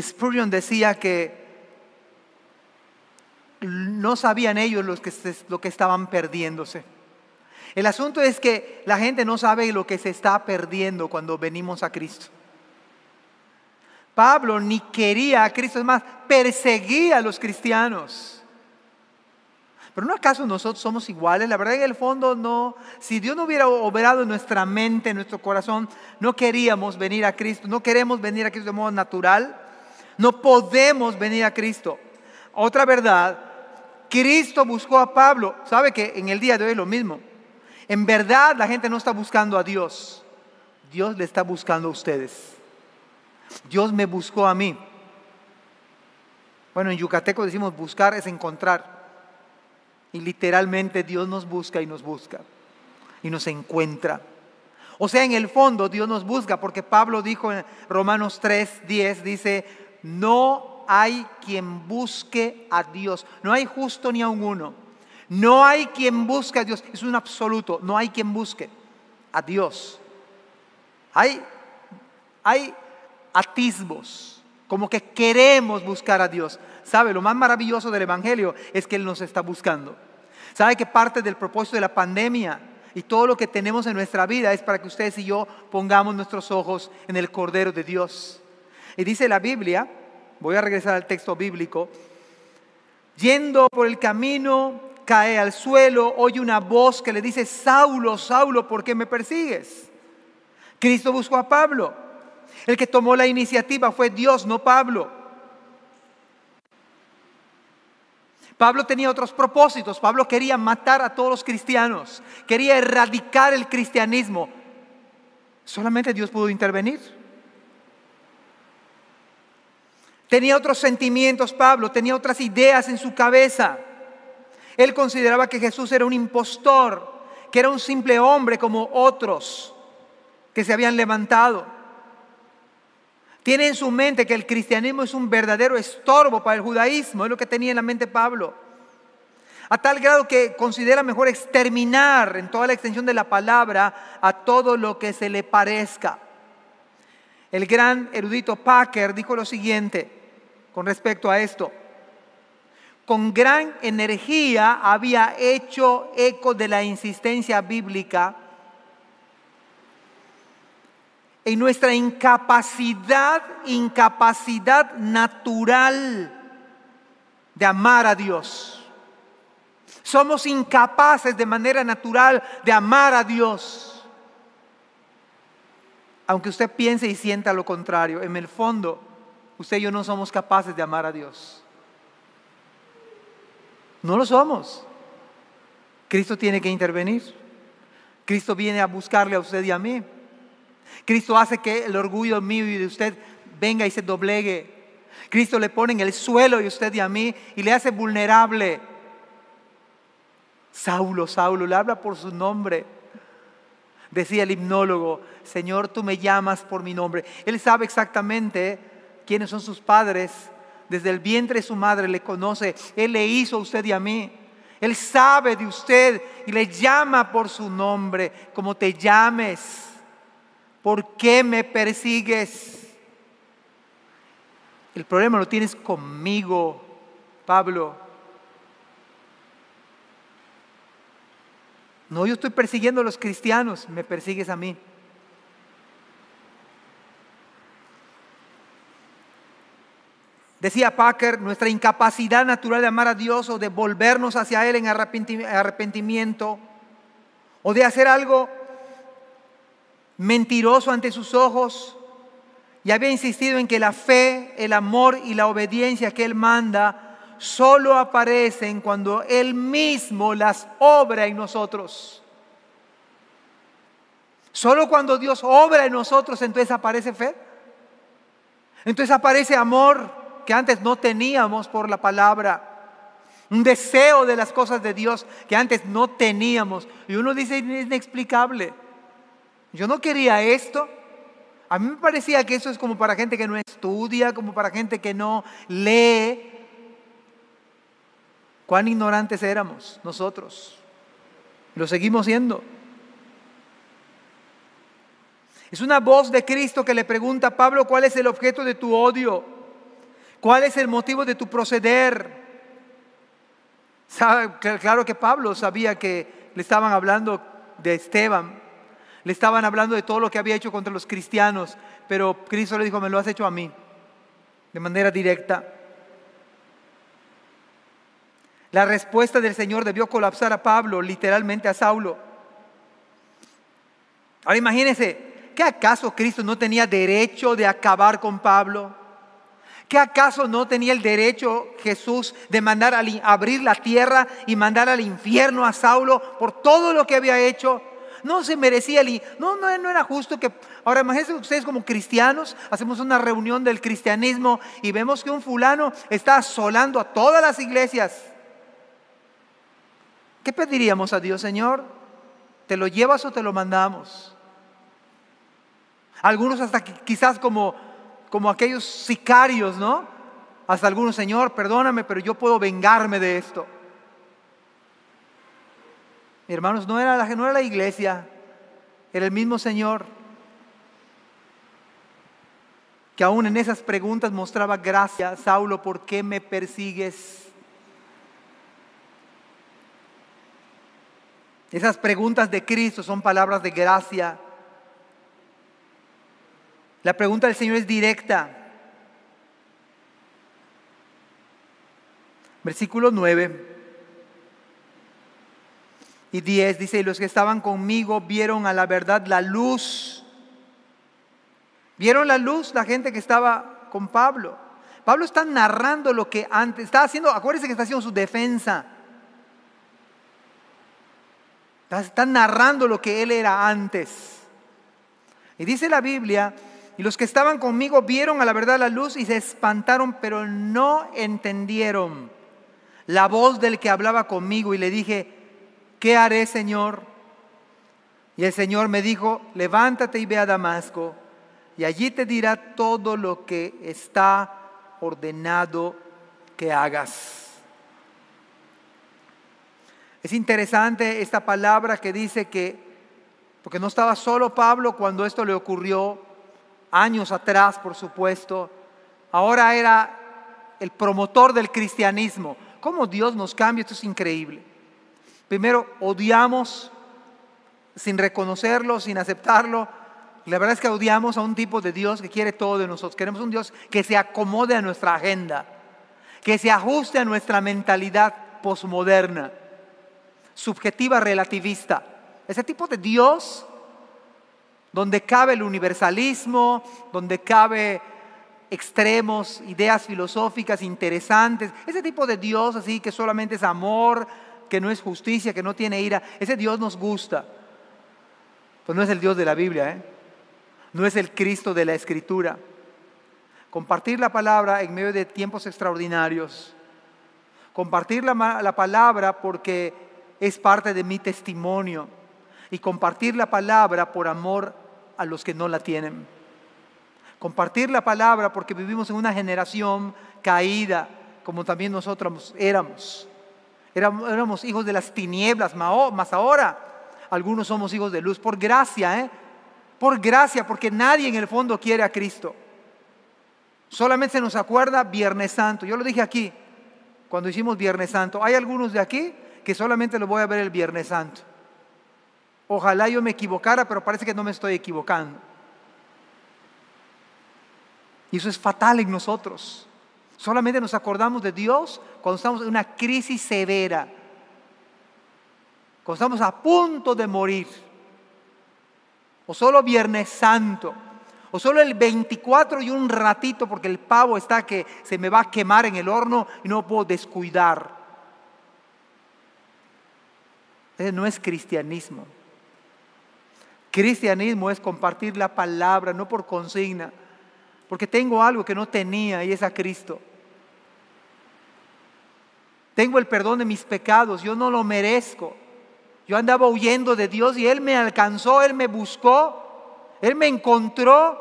Spurgeon decía que no sabían ellos lo que, lo que estaban perdiéndose. El asunto es que la gente no sabe lo que se está perdiendo cuando venimos a Cristo. Pablo ni quería a Cristo, es más, perseguía a los cristianos. Pero ¿no acaso nosotros somos iguales? La verdad en el fondo no. Si Dios no hubiera obrado en nuestra mente, en nuestro corazón, no queríamos venir a Cristo, no queremos venir a Cristo de modo natural. No podemos venir a Cristo. Otra verdad, Cristo buscó a Pablo. ¿Sabe que en el día de hoy es lo mismo? En verdad la gente no está buscando a Dios. Dios le está buscando a ustedes. Dios me buscó a mí. Bueno, en yucateco decimos buscar es encontrar. Y literalmente Dios nos busca y nos busca. Y nos encuentra. O sea, en el fondo Dios nos busca porque Pablo dijo en Romanos 3, 10, dice, no hay quien busque a Dios. No hay justo ni a uno. No hay quien busque a Dios. Es un absoluto. No hay quien busque a Dios. Hay, hay atisbos, como que queremos buscar a Dios. ¿Sabe? Lo más maravilloso del Evangelio es que Él nos está buscando. ¿Sabe que parte del propósito de la pandemia y todo lo que tenemos en nuestra vida es para que ustedes y yo pongamos nuestros ojos en el Cordero de Dios? Y dice la Biblia, voy a regresar al texto bíblico, yendo por el camino, cae al suelo, oye una voz que le dice, Saulo, Saulo, ¿por qué me persigues? Cristo buscó a Pablo. El que tomó la iniciativa fue Dios, no Pablo. Pablo tenía otros propósitos. Pablo quería matar a todos los cristianos, quería erradicar el cristianismo. Solamente Dios pudo intervenir. Tenía otros sentimientos Pablo, tenía otras ideas en su cabeza. Él consideraba que Jesús era un impostor, que era un simple hombre como otros que se habían levantado. Tiene en su mente que el cristianismo es un verdadero estorbo para el judaísmo, es lo que tenía en la mente Pablo. a tal grado que considera mejor exterminar en toda la extensión de la palabra a todo lo que se le parezca. El gran erudito Packer dijo lo siguiente con respecto a esto. Con gran energía había hecho eco de la insistencia bíblica en nuestra incapacidad, incapacidad natural de amar a Dios. Somos incapaces de manera natural de amar a Dios. Aunque usted piense y sienta lo contrario, en el fondo, usted y yo no somos capaces de amar a Dios. No lo somos. Cristo tiene que intervenir. Cristo viene a buscarle a usted y a mí. Cristo hace que el orgullo mío y de usted venga y se doblegue. Cristo le pone en el suelo y usted y a mí y le hace vulnerable. Saulo, Saulo, le habla por su nombre. Decía el hipnólogo, Señor, tú me llamas por mi nombre. Él sabe exactamente quiénes son sus padres. Desde el vientre de su madre le conoce. Él le hizo a usted y a mí. Él sabe de usted y le llama por su nombre, como te llames. ¿Por qué me persigues? El problema lo tienes conmigo, Pablo. No, yo estoy persiguiendo a los cristianos, me persigues a mí. Decía Packer, nuestra incapacidad natural de amar a Dios o de volvernos hacia Él en arrepentimiento o de hacer algo mentiroso ante sus ojos y había insistido en que la fe, el amor y la obediencia que Él manda solo aparecen cuando Él mismo las obra en nosotros. Solo cuando Dios obra en nosotros, entonces aparece fe. Entonces aparece amor que antes no teníamos por la palabra. Un deseo de las cosas de Dios que antes no teníamos. Y uno dice, inexplicable. Yo no quería esto. A mí me parecía que eso es como para gente que no estudia, como para gente que no lee. Cuán ignorantes éramos nosotros. Lo seguimos siendo. Es una voz de Cristo que le pregunta a Pablo cuál es el objeto de tu odio, cuál es el motivo de tu proceder. Claro que Pablo sabía que le estaban hablando de Esteban, le estaban hablando de todo lo que había hecho contra los cristianos, pero Cristo le dijo, me lo has hecho a mí, de manera directa. La respuesta del Señor debió colapsar a Pablo, literalmente a Saulo. Ahora imagínense, ¿qué acaso Cristo no tenía derecho de acabar con Pablo? ¿Qué acaso no tenía el derecho Jesús de mandar a abrir la tierra y mandar al infierno a Saulo por todo lo que había hecho? no se merecía el... No, no, no era justo que... Ahora imagínense ustedes como cristianos, hacemos una reunión del cristianismo y vemos que un fulano está asolando a todas las iglesias. ¿Qué pediríamos a Dios, Señor? ¿Te lo llevas o te lo mandamos? Algunos hasta quizás como, como aquellos sicarios, ¿no? Hasta algunos, Señor, perdóname, pero yo puedo vengarme de esto. Hermanos, no era, la, no era la iglesia, era el mismo Señor que aún en esas preguntas mostraba gracia. Saulo, ¿por qué me persigues? Esas preguntas de Cristo son palabras de gracia. La pregunta del Señor es directa. Versículo 9 y 10 dice, y los que estaban conmigo vieron a la verdad la luz. Vieron la luz la gente que estaba con Pablo. Pablo está narrando lo que antes, está haciendo, acuérdense que está haciendo su defensa. Está narrando lo que él era antes. Y dice la Biblia, y los que estaban conmigo vieron a la verdad la luz y se espantaron, pero no entendieron la voz del que hablaba conmigo. Y le dije, ¿qué haré, Señor? Y el Señor me dijo, levántate y ve a Damasco, y allí te dirá todo lo que está ordenado que hagas. Es interesante esta palabra que dice que, porque no estaba solo Pablo cuando esto le ocurrió, años atrás, por supuesto, ahora era el promotor del cristianismo. ¿Cómo Dios nos cambia? Esto es increíble. Primero, odiamos sin reconocerlo, sin aceptarlo. La verdad es que odiamos a un tipo de Dios que quiere todo de nosotros. Queremos un Dios que se acomode a nuestra agenda, que se ajuste a nuestra mentalidad posmoderna, subjetiva relativista. Ese tipo de Dios donde cabe el universalismo, donde cabe extremos, ideas filosóficas interesantes, ese tipo de Dios así que solamente es amor, que no es justicia, que no tiene ira, ese Dios nos gusta. Pues no es el Dios de la Biblia, ¿eh? no es el Cristo de la Escritura. Compartir la palabra en medio de tiempos extraordinarios. Compartir la, la palabra porque es parte de mi testimonio. Y compartir la palabra por amor a los que no la tienen. Compartir la palabra porque vivimos en una generación caída, como también nosotros éramos. Éramos, hijos de las tinieblas, más ahora algunos somos hijos de luz, por gracia, ¿eh? Por gracia, porque nadie en el fondo quiere a Cristo. Solamente se nos acuerda Viernes Santo. Yo lo dije aquí, cuando hicimos Viernes Santo. Hay algunos de aquí que solamente lo voy a ver el Viernes Santo. Ojalá yo me equivocara, pero parece que no me estoy equivocando. Y eso es fatal en nosotros. Solamente nos acordamos de Dios cuando estamos en una crisis severa, cuando estamos a punto de morir, o solo Viernes Santo, o solo el 24 y un ratito porque el pavo está que se me va a quemar en el horno y no puedo descuidar. Ese no es cristianismo. Cristianismo es compartir la palabra, no por consigna, porque tengo algo que no tenía y es a Cristo. Tengo el perdón de mis pecados, yo no lo merezco. Yo andaba huyendo de Dios y Él me alcanzó, Él me buscó, Él me encontró.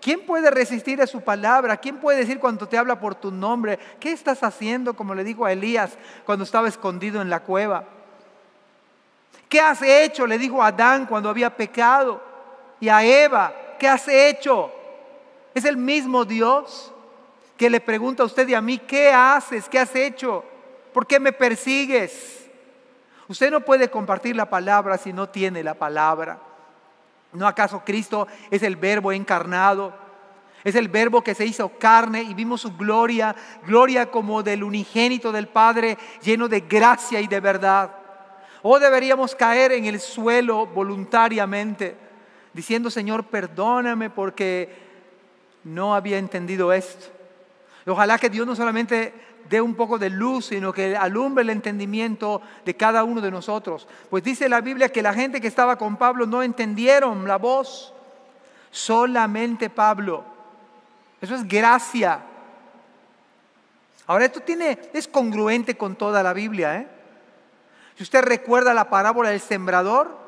¿Quién puede resistir a su palabra? ¿Quién puede decir cuando te habla por tu nombre? ¿Qué estás haciendo? Como le dijo a Elías cuando estaba escondido en la cueva. ¿Qué has hecho? Le dijo a Adán cuando había pecado. Y a Eva, ¿qué has hecho? Es el mismo Dios que le pregunta a usted y a mí, ¿qué haces? ¿Qué has hecho? ¿Por qué me persigues? Usted no puede compartir la palabra si no tiene la palabra. ¿No acaso Cristo es el verbo encarnado? Es el verbo que se hizo carne y vimos su gloria, gloria como del unigénito del Padre, lleno de gracia y de verdad. O deberíamos caer en el suelo voluntariamente, diciendo, Señor, perdóname porque no había entendido esto. ojalá que Dios no solamente dé un poco de luz, sino que alumbre el entendimiento de cada uno de nosotros. Pues dice la Biblia que la gente que estaba con Pablo no entendieron la voz, solamente Pablo. Eso es gracia. Ahora esto tiene es congruente con toda la Biblia, ¿eh? Si usted recuerda la parábola del sembrador,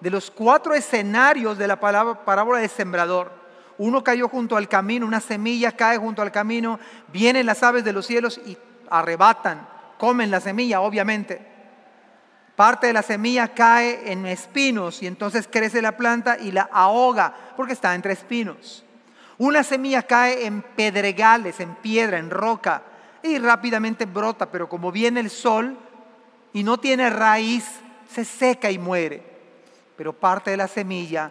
de los cuatro escenarios de la parábola del sembrador, uno cayó junto al camino, una semilla cae junto al camino, vienen las aves de los cielos y arrebatan, comen la semilla, obviamente. Parte de la semilla cae en espinos y entonces crece la planta y la ahoga porque está entre espinos. Una semilla cae en pedregales, en piedra, en roca y rápidamente brota, pero como viene el sol, y no tiene raíz, se seca y muere. Pero parte de la semilla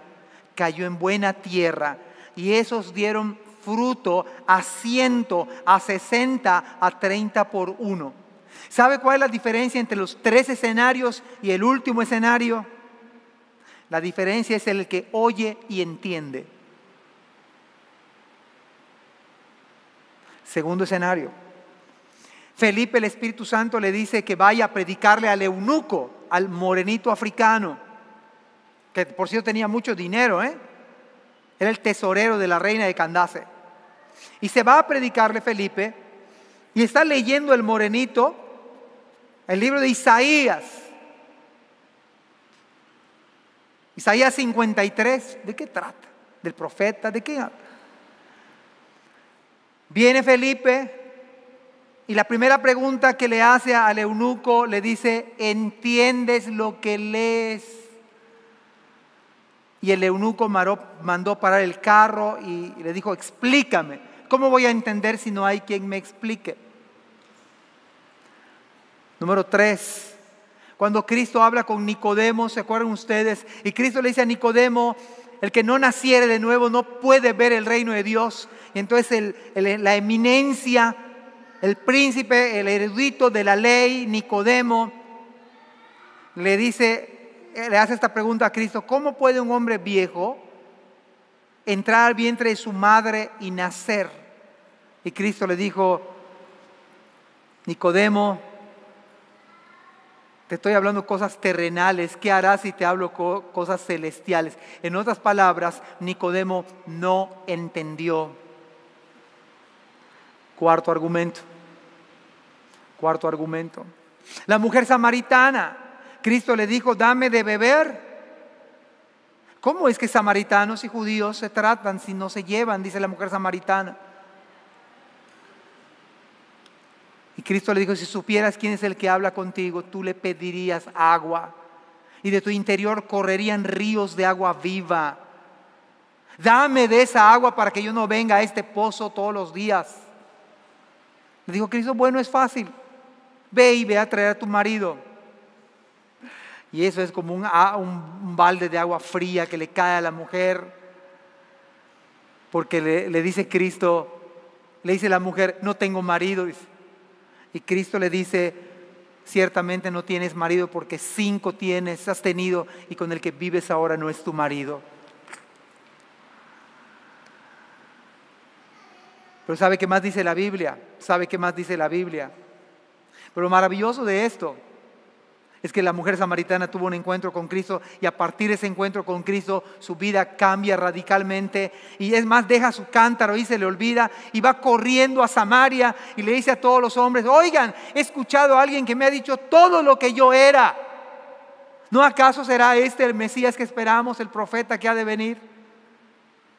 cayó en buena tierra y esos dieron fruto a ciento, a sesenta, a treinta por uno. ¿Sabe cuál es la diferencia entre los tres escenarios y el último escenario? La diferencia es el que oye y entiende. Segundo escenario. Felipe el Espíritu Santo le dice que vaya a predicarle al eunuco, al morenito africano, que por cierto tenía mucho dinero, ¿eh? era el tesorero de la reina de Candace. Y se va a predicarle Felipe y está leyendo el morenito el libro de Isaías. Isaías 53, ¿de qué trata? ¿Del profeta? ¿De qué? Viene Felipe, Y la primera pregunta que le hace al eunuco le dice, ¿entiendes lo que lees? Y el eunuco mandó parar el carro y le dijo, explícame. ¿Cómo voy a entender si no hay quien me explique? Número tres, cuando Cristo habla con Nicodemo, ¿se acuerdan ustedes? Y Cristo le dice a Nicodemo, el que no naciere de nuevo no puede ver el reino de Dios. Y entonces la eminencia el príncipe, el erudito de la ley, Nicodemo, le dice, le hace esta pregunta a Cristo, ¿cómo puede un hombre viejo entrar al vientre de su madre y nacer? Y Cristo le dijo, Nicodemo, te estoy hablando cosas terrenales, ¿qué harás si te hablo cosas celestiales? En otras palabras, Nicodemo no entendió. Cuarto argumento. Cuarto argumento. La mujer samaritana. Cristo le dijo, dame de beber. ¿Cómo es que samaritanos y judíos se tratan si no se llevan? Dice la mujer samaritana. Y Cristo le dijo, si supieras quién es el que habla contigo, tú le pedirías agua. Y de tu interior correrían ríos de agua viva. Dame de esa agua para que yo no venga a este pozo todos los días. Le dijo Cristo, bueno, es fácil ve y ve a traer a tu marido. Y eso es como un, balde de agua fría que le cae a la mujer, porque le, le dice Cristo, le dice la mujer, no tengo marido. Y Cristo le dice, ciertamente no tienes marido porque cinco tienes, has tenido, y con el que vives ahora no es tu marido. Pero ¿sabe qué más dice la Biblia? ¿Sabe qué más dice la Biblia? Pero lo maravilloso de esto es que la mujer samaritana tuvo un encuentro con Cristo y a partir de ese encuentro con Cristo su vida cambia radicalmente y es más, deja su cántaro y se le olvida y va corriendo a Samaria y le dice a todos los hombres, oigan, he escuchado a alguien que me ha dicho todo lo que yo era. ¿No acaso será este el Mesías que esperamos, el profeta que ha de venir?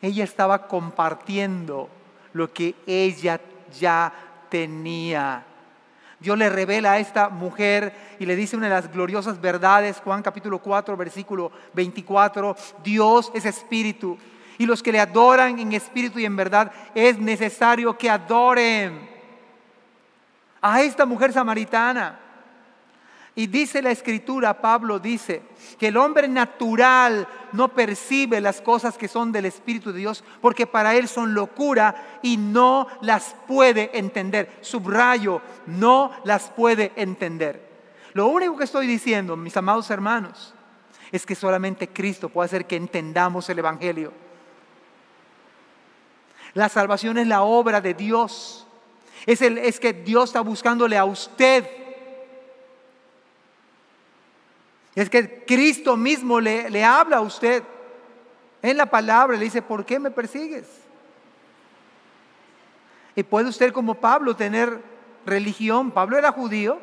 Ella estaba compartiendo lo que ella ya tenía. Dios le revela a esta mujer y le dice una de las gloriosas verdades, Juan capítulo 4, versículo 24, Dios es espíritu y los que le adoran en espíritu y en verdad es necesario que adoren a esta mujer samaritana. Y dice la escritura, Pablo dice, que el hombre natural no percibe las cosas que son del Espíritu de Dios porque para él son locura y no las puede entender. Subrayo, no las puede entender. Lo único que estoy diciendo, mis amados hermanos, es que solamente Cristo puede hacer que entendamos el Evangelio. La salvación es la obra de Dios. Es, el, es que Dios está buscándole a usted Es que Cristo mismo le, le habla a usted en la palabra, le dice, ¿por qué me persigues? Y puede usted como Pablo tener religión. Pablo era judío,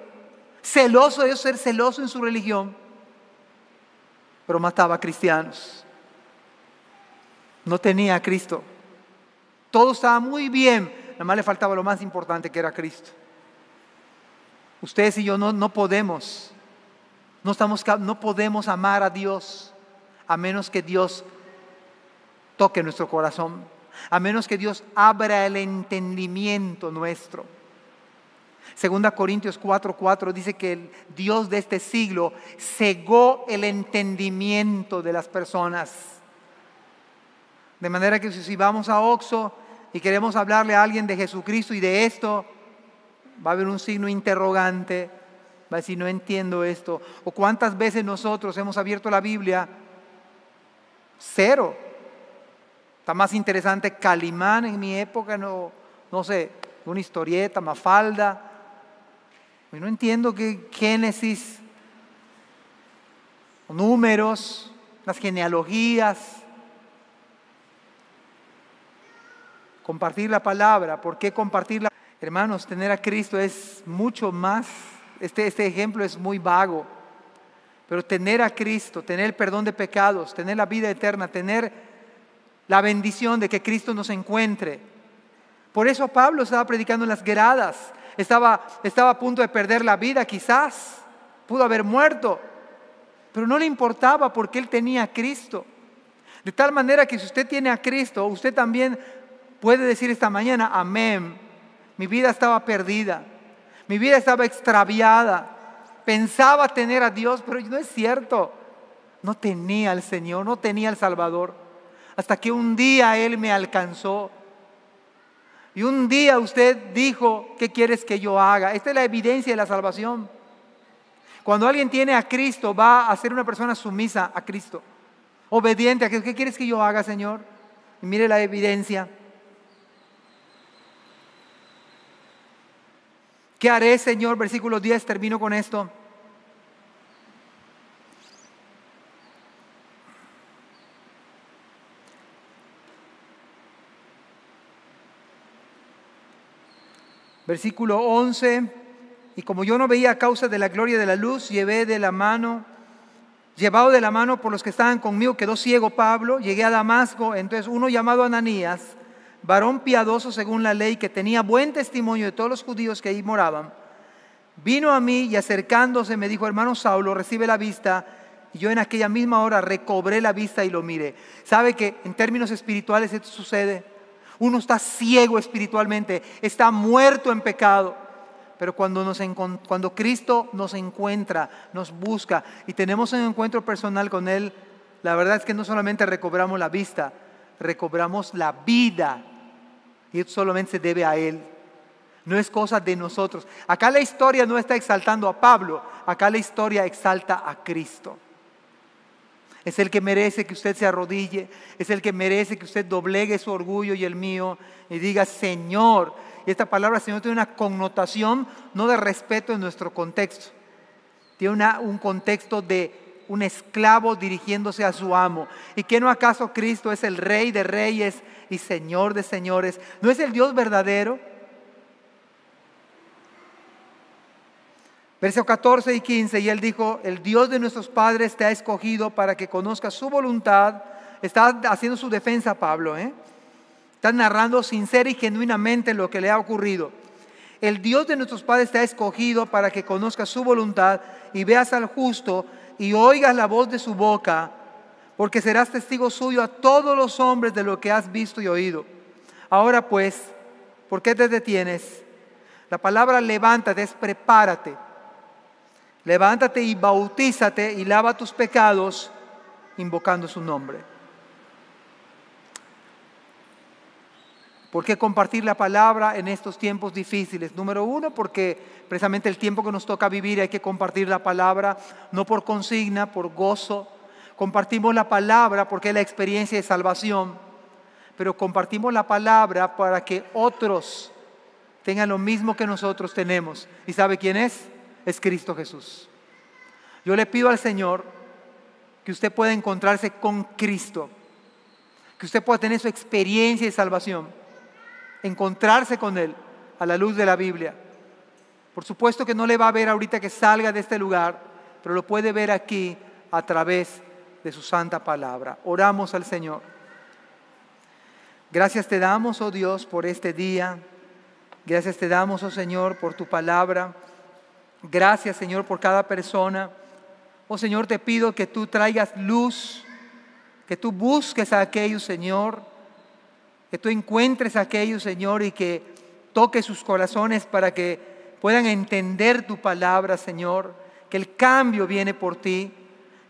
celoso de ser celoso en su religión, pero mataba a cristianos. No tenía a Cristo. Todo estaba muy bien, nada más le faltaba lo más importante que era Cristo. Ustedes y yo no, no podemos no, estamos, no podemos amar a Dios a menos que Dios toque nuestro corazón, a menos que Dios abra el entendimiento nuestro. Segunda Corintios 4:4 dice que el Dios de este siglo cegó el entendimiento de las personas. De manera que si vamos a Oxo y queremos hablarle a alguien de Jesucristo y de esto, va a haber un signo interrogante Va a decir, no entiendo esto. O cuántas veces nosotros hemos abierto la Biblia. Cero. Está más interesante Calimán en mi época, no, no sé, una historieta, Mafalda. Y no entiendo que Génesis, números, las genealogías. Compartir la palabra. ¿Por qué compartirla? Hermanos, tener a Cristo es mucho más este, este, ejemplo es muy vago, pero tener a Cristo, tener el perdón de pecados, tener la vida eterna, tener la bendición de que Cristo nos encuentre. Por eso Pablo estaba predicando en las gradas, estaba, estaba a punto de perder la vida quizás, pudo haber muerto, pero no le importaba porque él tenía a Cristo. De tal manera que si usted tiene a Cristo, usted también puede decir esta mañana, amén, mi vida estaba perdida, mi vida estaba extraviada, pensaba tener a Dios, pero no es cierto, no tenía al Señor, no tenía al Salvador, hasta que un día Él me alcanzó. Y un día usted dijo, ¿qué quieres que yo haga? Esta es la evidencia de la salvación. Cuando alguien tiene a Cristo, va a ser una persona sumisa a Cristo obediente a que, ¿qué quieres que yo haga, Señor? Y mire la evidencia. ¿Qué haré, Señor? Versículo 10, termino con esto. Versículo 11, y como yo no veía a causa de la gloria de la luz, llevé de la mano llevado de la mano por los que estaban conmigo, quedó ciego Pablo, llegué a Damasco, entonces uno llamado Ananías, varón piadoso según la ley, que tenía buen testimonio de todos los judíos que ahí moraban, vino a mí y acercándose me dijo, hermano Saulo, recibe la vista. Y yo en aquella misma hora recobré la vista y lo miré. ¿Sabe que en términos espirituales esto sucede? Uno está ciego espiritualmente, está muerto en pecado pero cuando, nos, cuando Cristo nos encuentra, nos busca y tenemos un encuentro personal con Él, la verdad es que no solamente recobramos la vista, recobramos la vida. Y esto solamente se debe a Él. No es cosa de nosotros. Acá la historia no está exaltando a Pablo, acá la historia exalta a Cristo. Es el que merece que usted se arrodille, es el que merece que usted doblegue su orgullo y el mío y diga, Señor, y esta palabra Señor tiene una connotación no de respeto en nuestro contexto, tiene un contexto de un esclavo dirigiéndose a su amo. ¿Y que no acaso Cristo es el rey de reyes y señor de señores? ¿No es el Dios verdadero? Verso 14 y 15, y él dijo, el Dios de nuestros padres te ha escogido para que conozcas su voluntad. Está haciendo su defensa Pablo, ¿eh? Está narrando sincera y genuinamente lo que le ha ocurrido. El Dios de nuestros padres te ha escogido para que conozcas su voluntad y veas al justo y oigas la voz de su boca, porque serás testigo suyo a todos los hombres de lo que has visto y oído. Ahora pues, ¿por qué te detienes? La palabra levántate es prepárate. Levántate y bautízate y lava tus pecados invocando su nombre. ¿Por qué compartir la palabra en estos tiempos difíciles? Número uno, porque precisamente el tiempo que nos toca vivir hay que compartir la palabra, no por consigna, por gozo. Compartimos la palabra porque es la experiencia de salvación, pero compartimos la palabra para que otros tengan lo mismo que nosotros tenemos. ¿Y sabe quién es? Es Cristo Jesús. Yo le pido al Señor que usted pueda encontrarse con Cristo, que usted pueda tener su experiencia de salvación encontrarse con Él a la luz de la Biblia. Por supuesto que no le va a ver ahorita que salga de este lugar, pero lo puede ver aquí a través de su santa palabra. Oramos al Señor. Gracias te damos, oh Dios, por este día. Gracias te damos, oh Señor, por tu palabra. Gracias, Señor, por cada persona. Oh Señor, te pido que tú traigas luz, que tú busques a aquellos, Señor, que tú encuentres a aquellos, Señor, y que toques sus corazones para que puedan entender tu palabra, Señor, que el cambio viene por ti,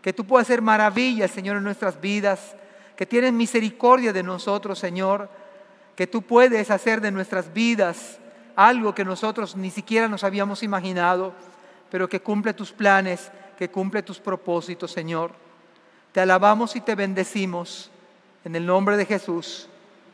que tú puedas hacer maravillas, Señor, en nuestras vidas, que tienes misericordia de nosotros, Señor, que tú puedes hacer de nuestras vidas algo que nosotros ni siquiera nos habíamos imaginado, pero que cumple tus planes, que cumple tus propósitos, Señor. Te alabamos y te bendecimos en el nombre de Jesús.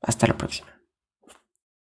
Hasta la próxima.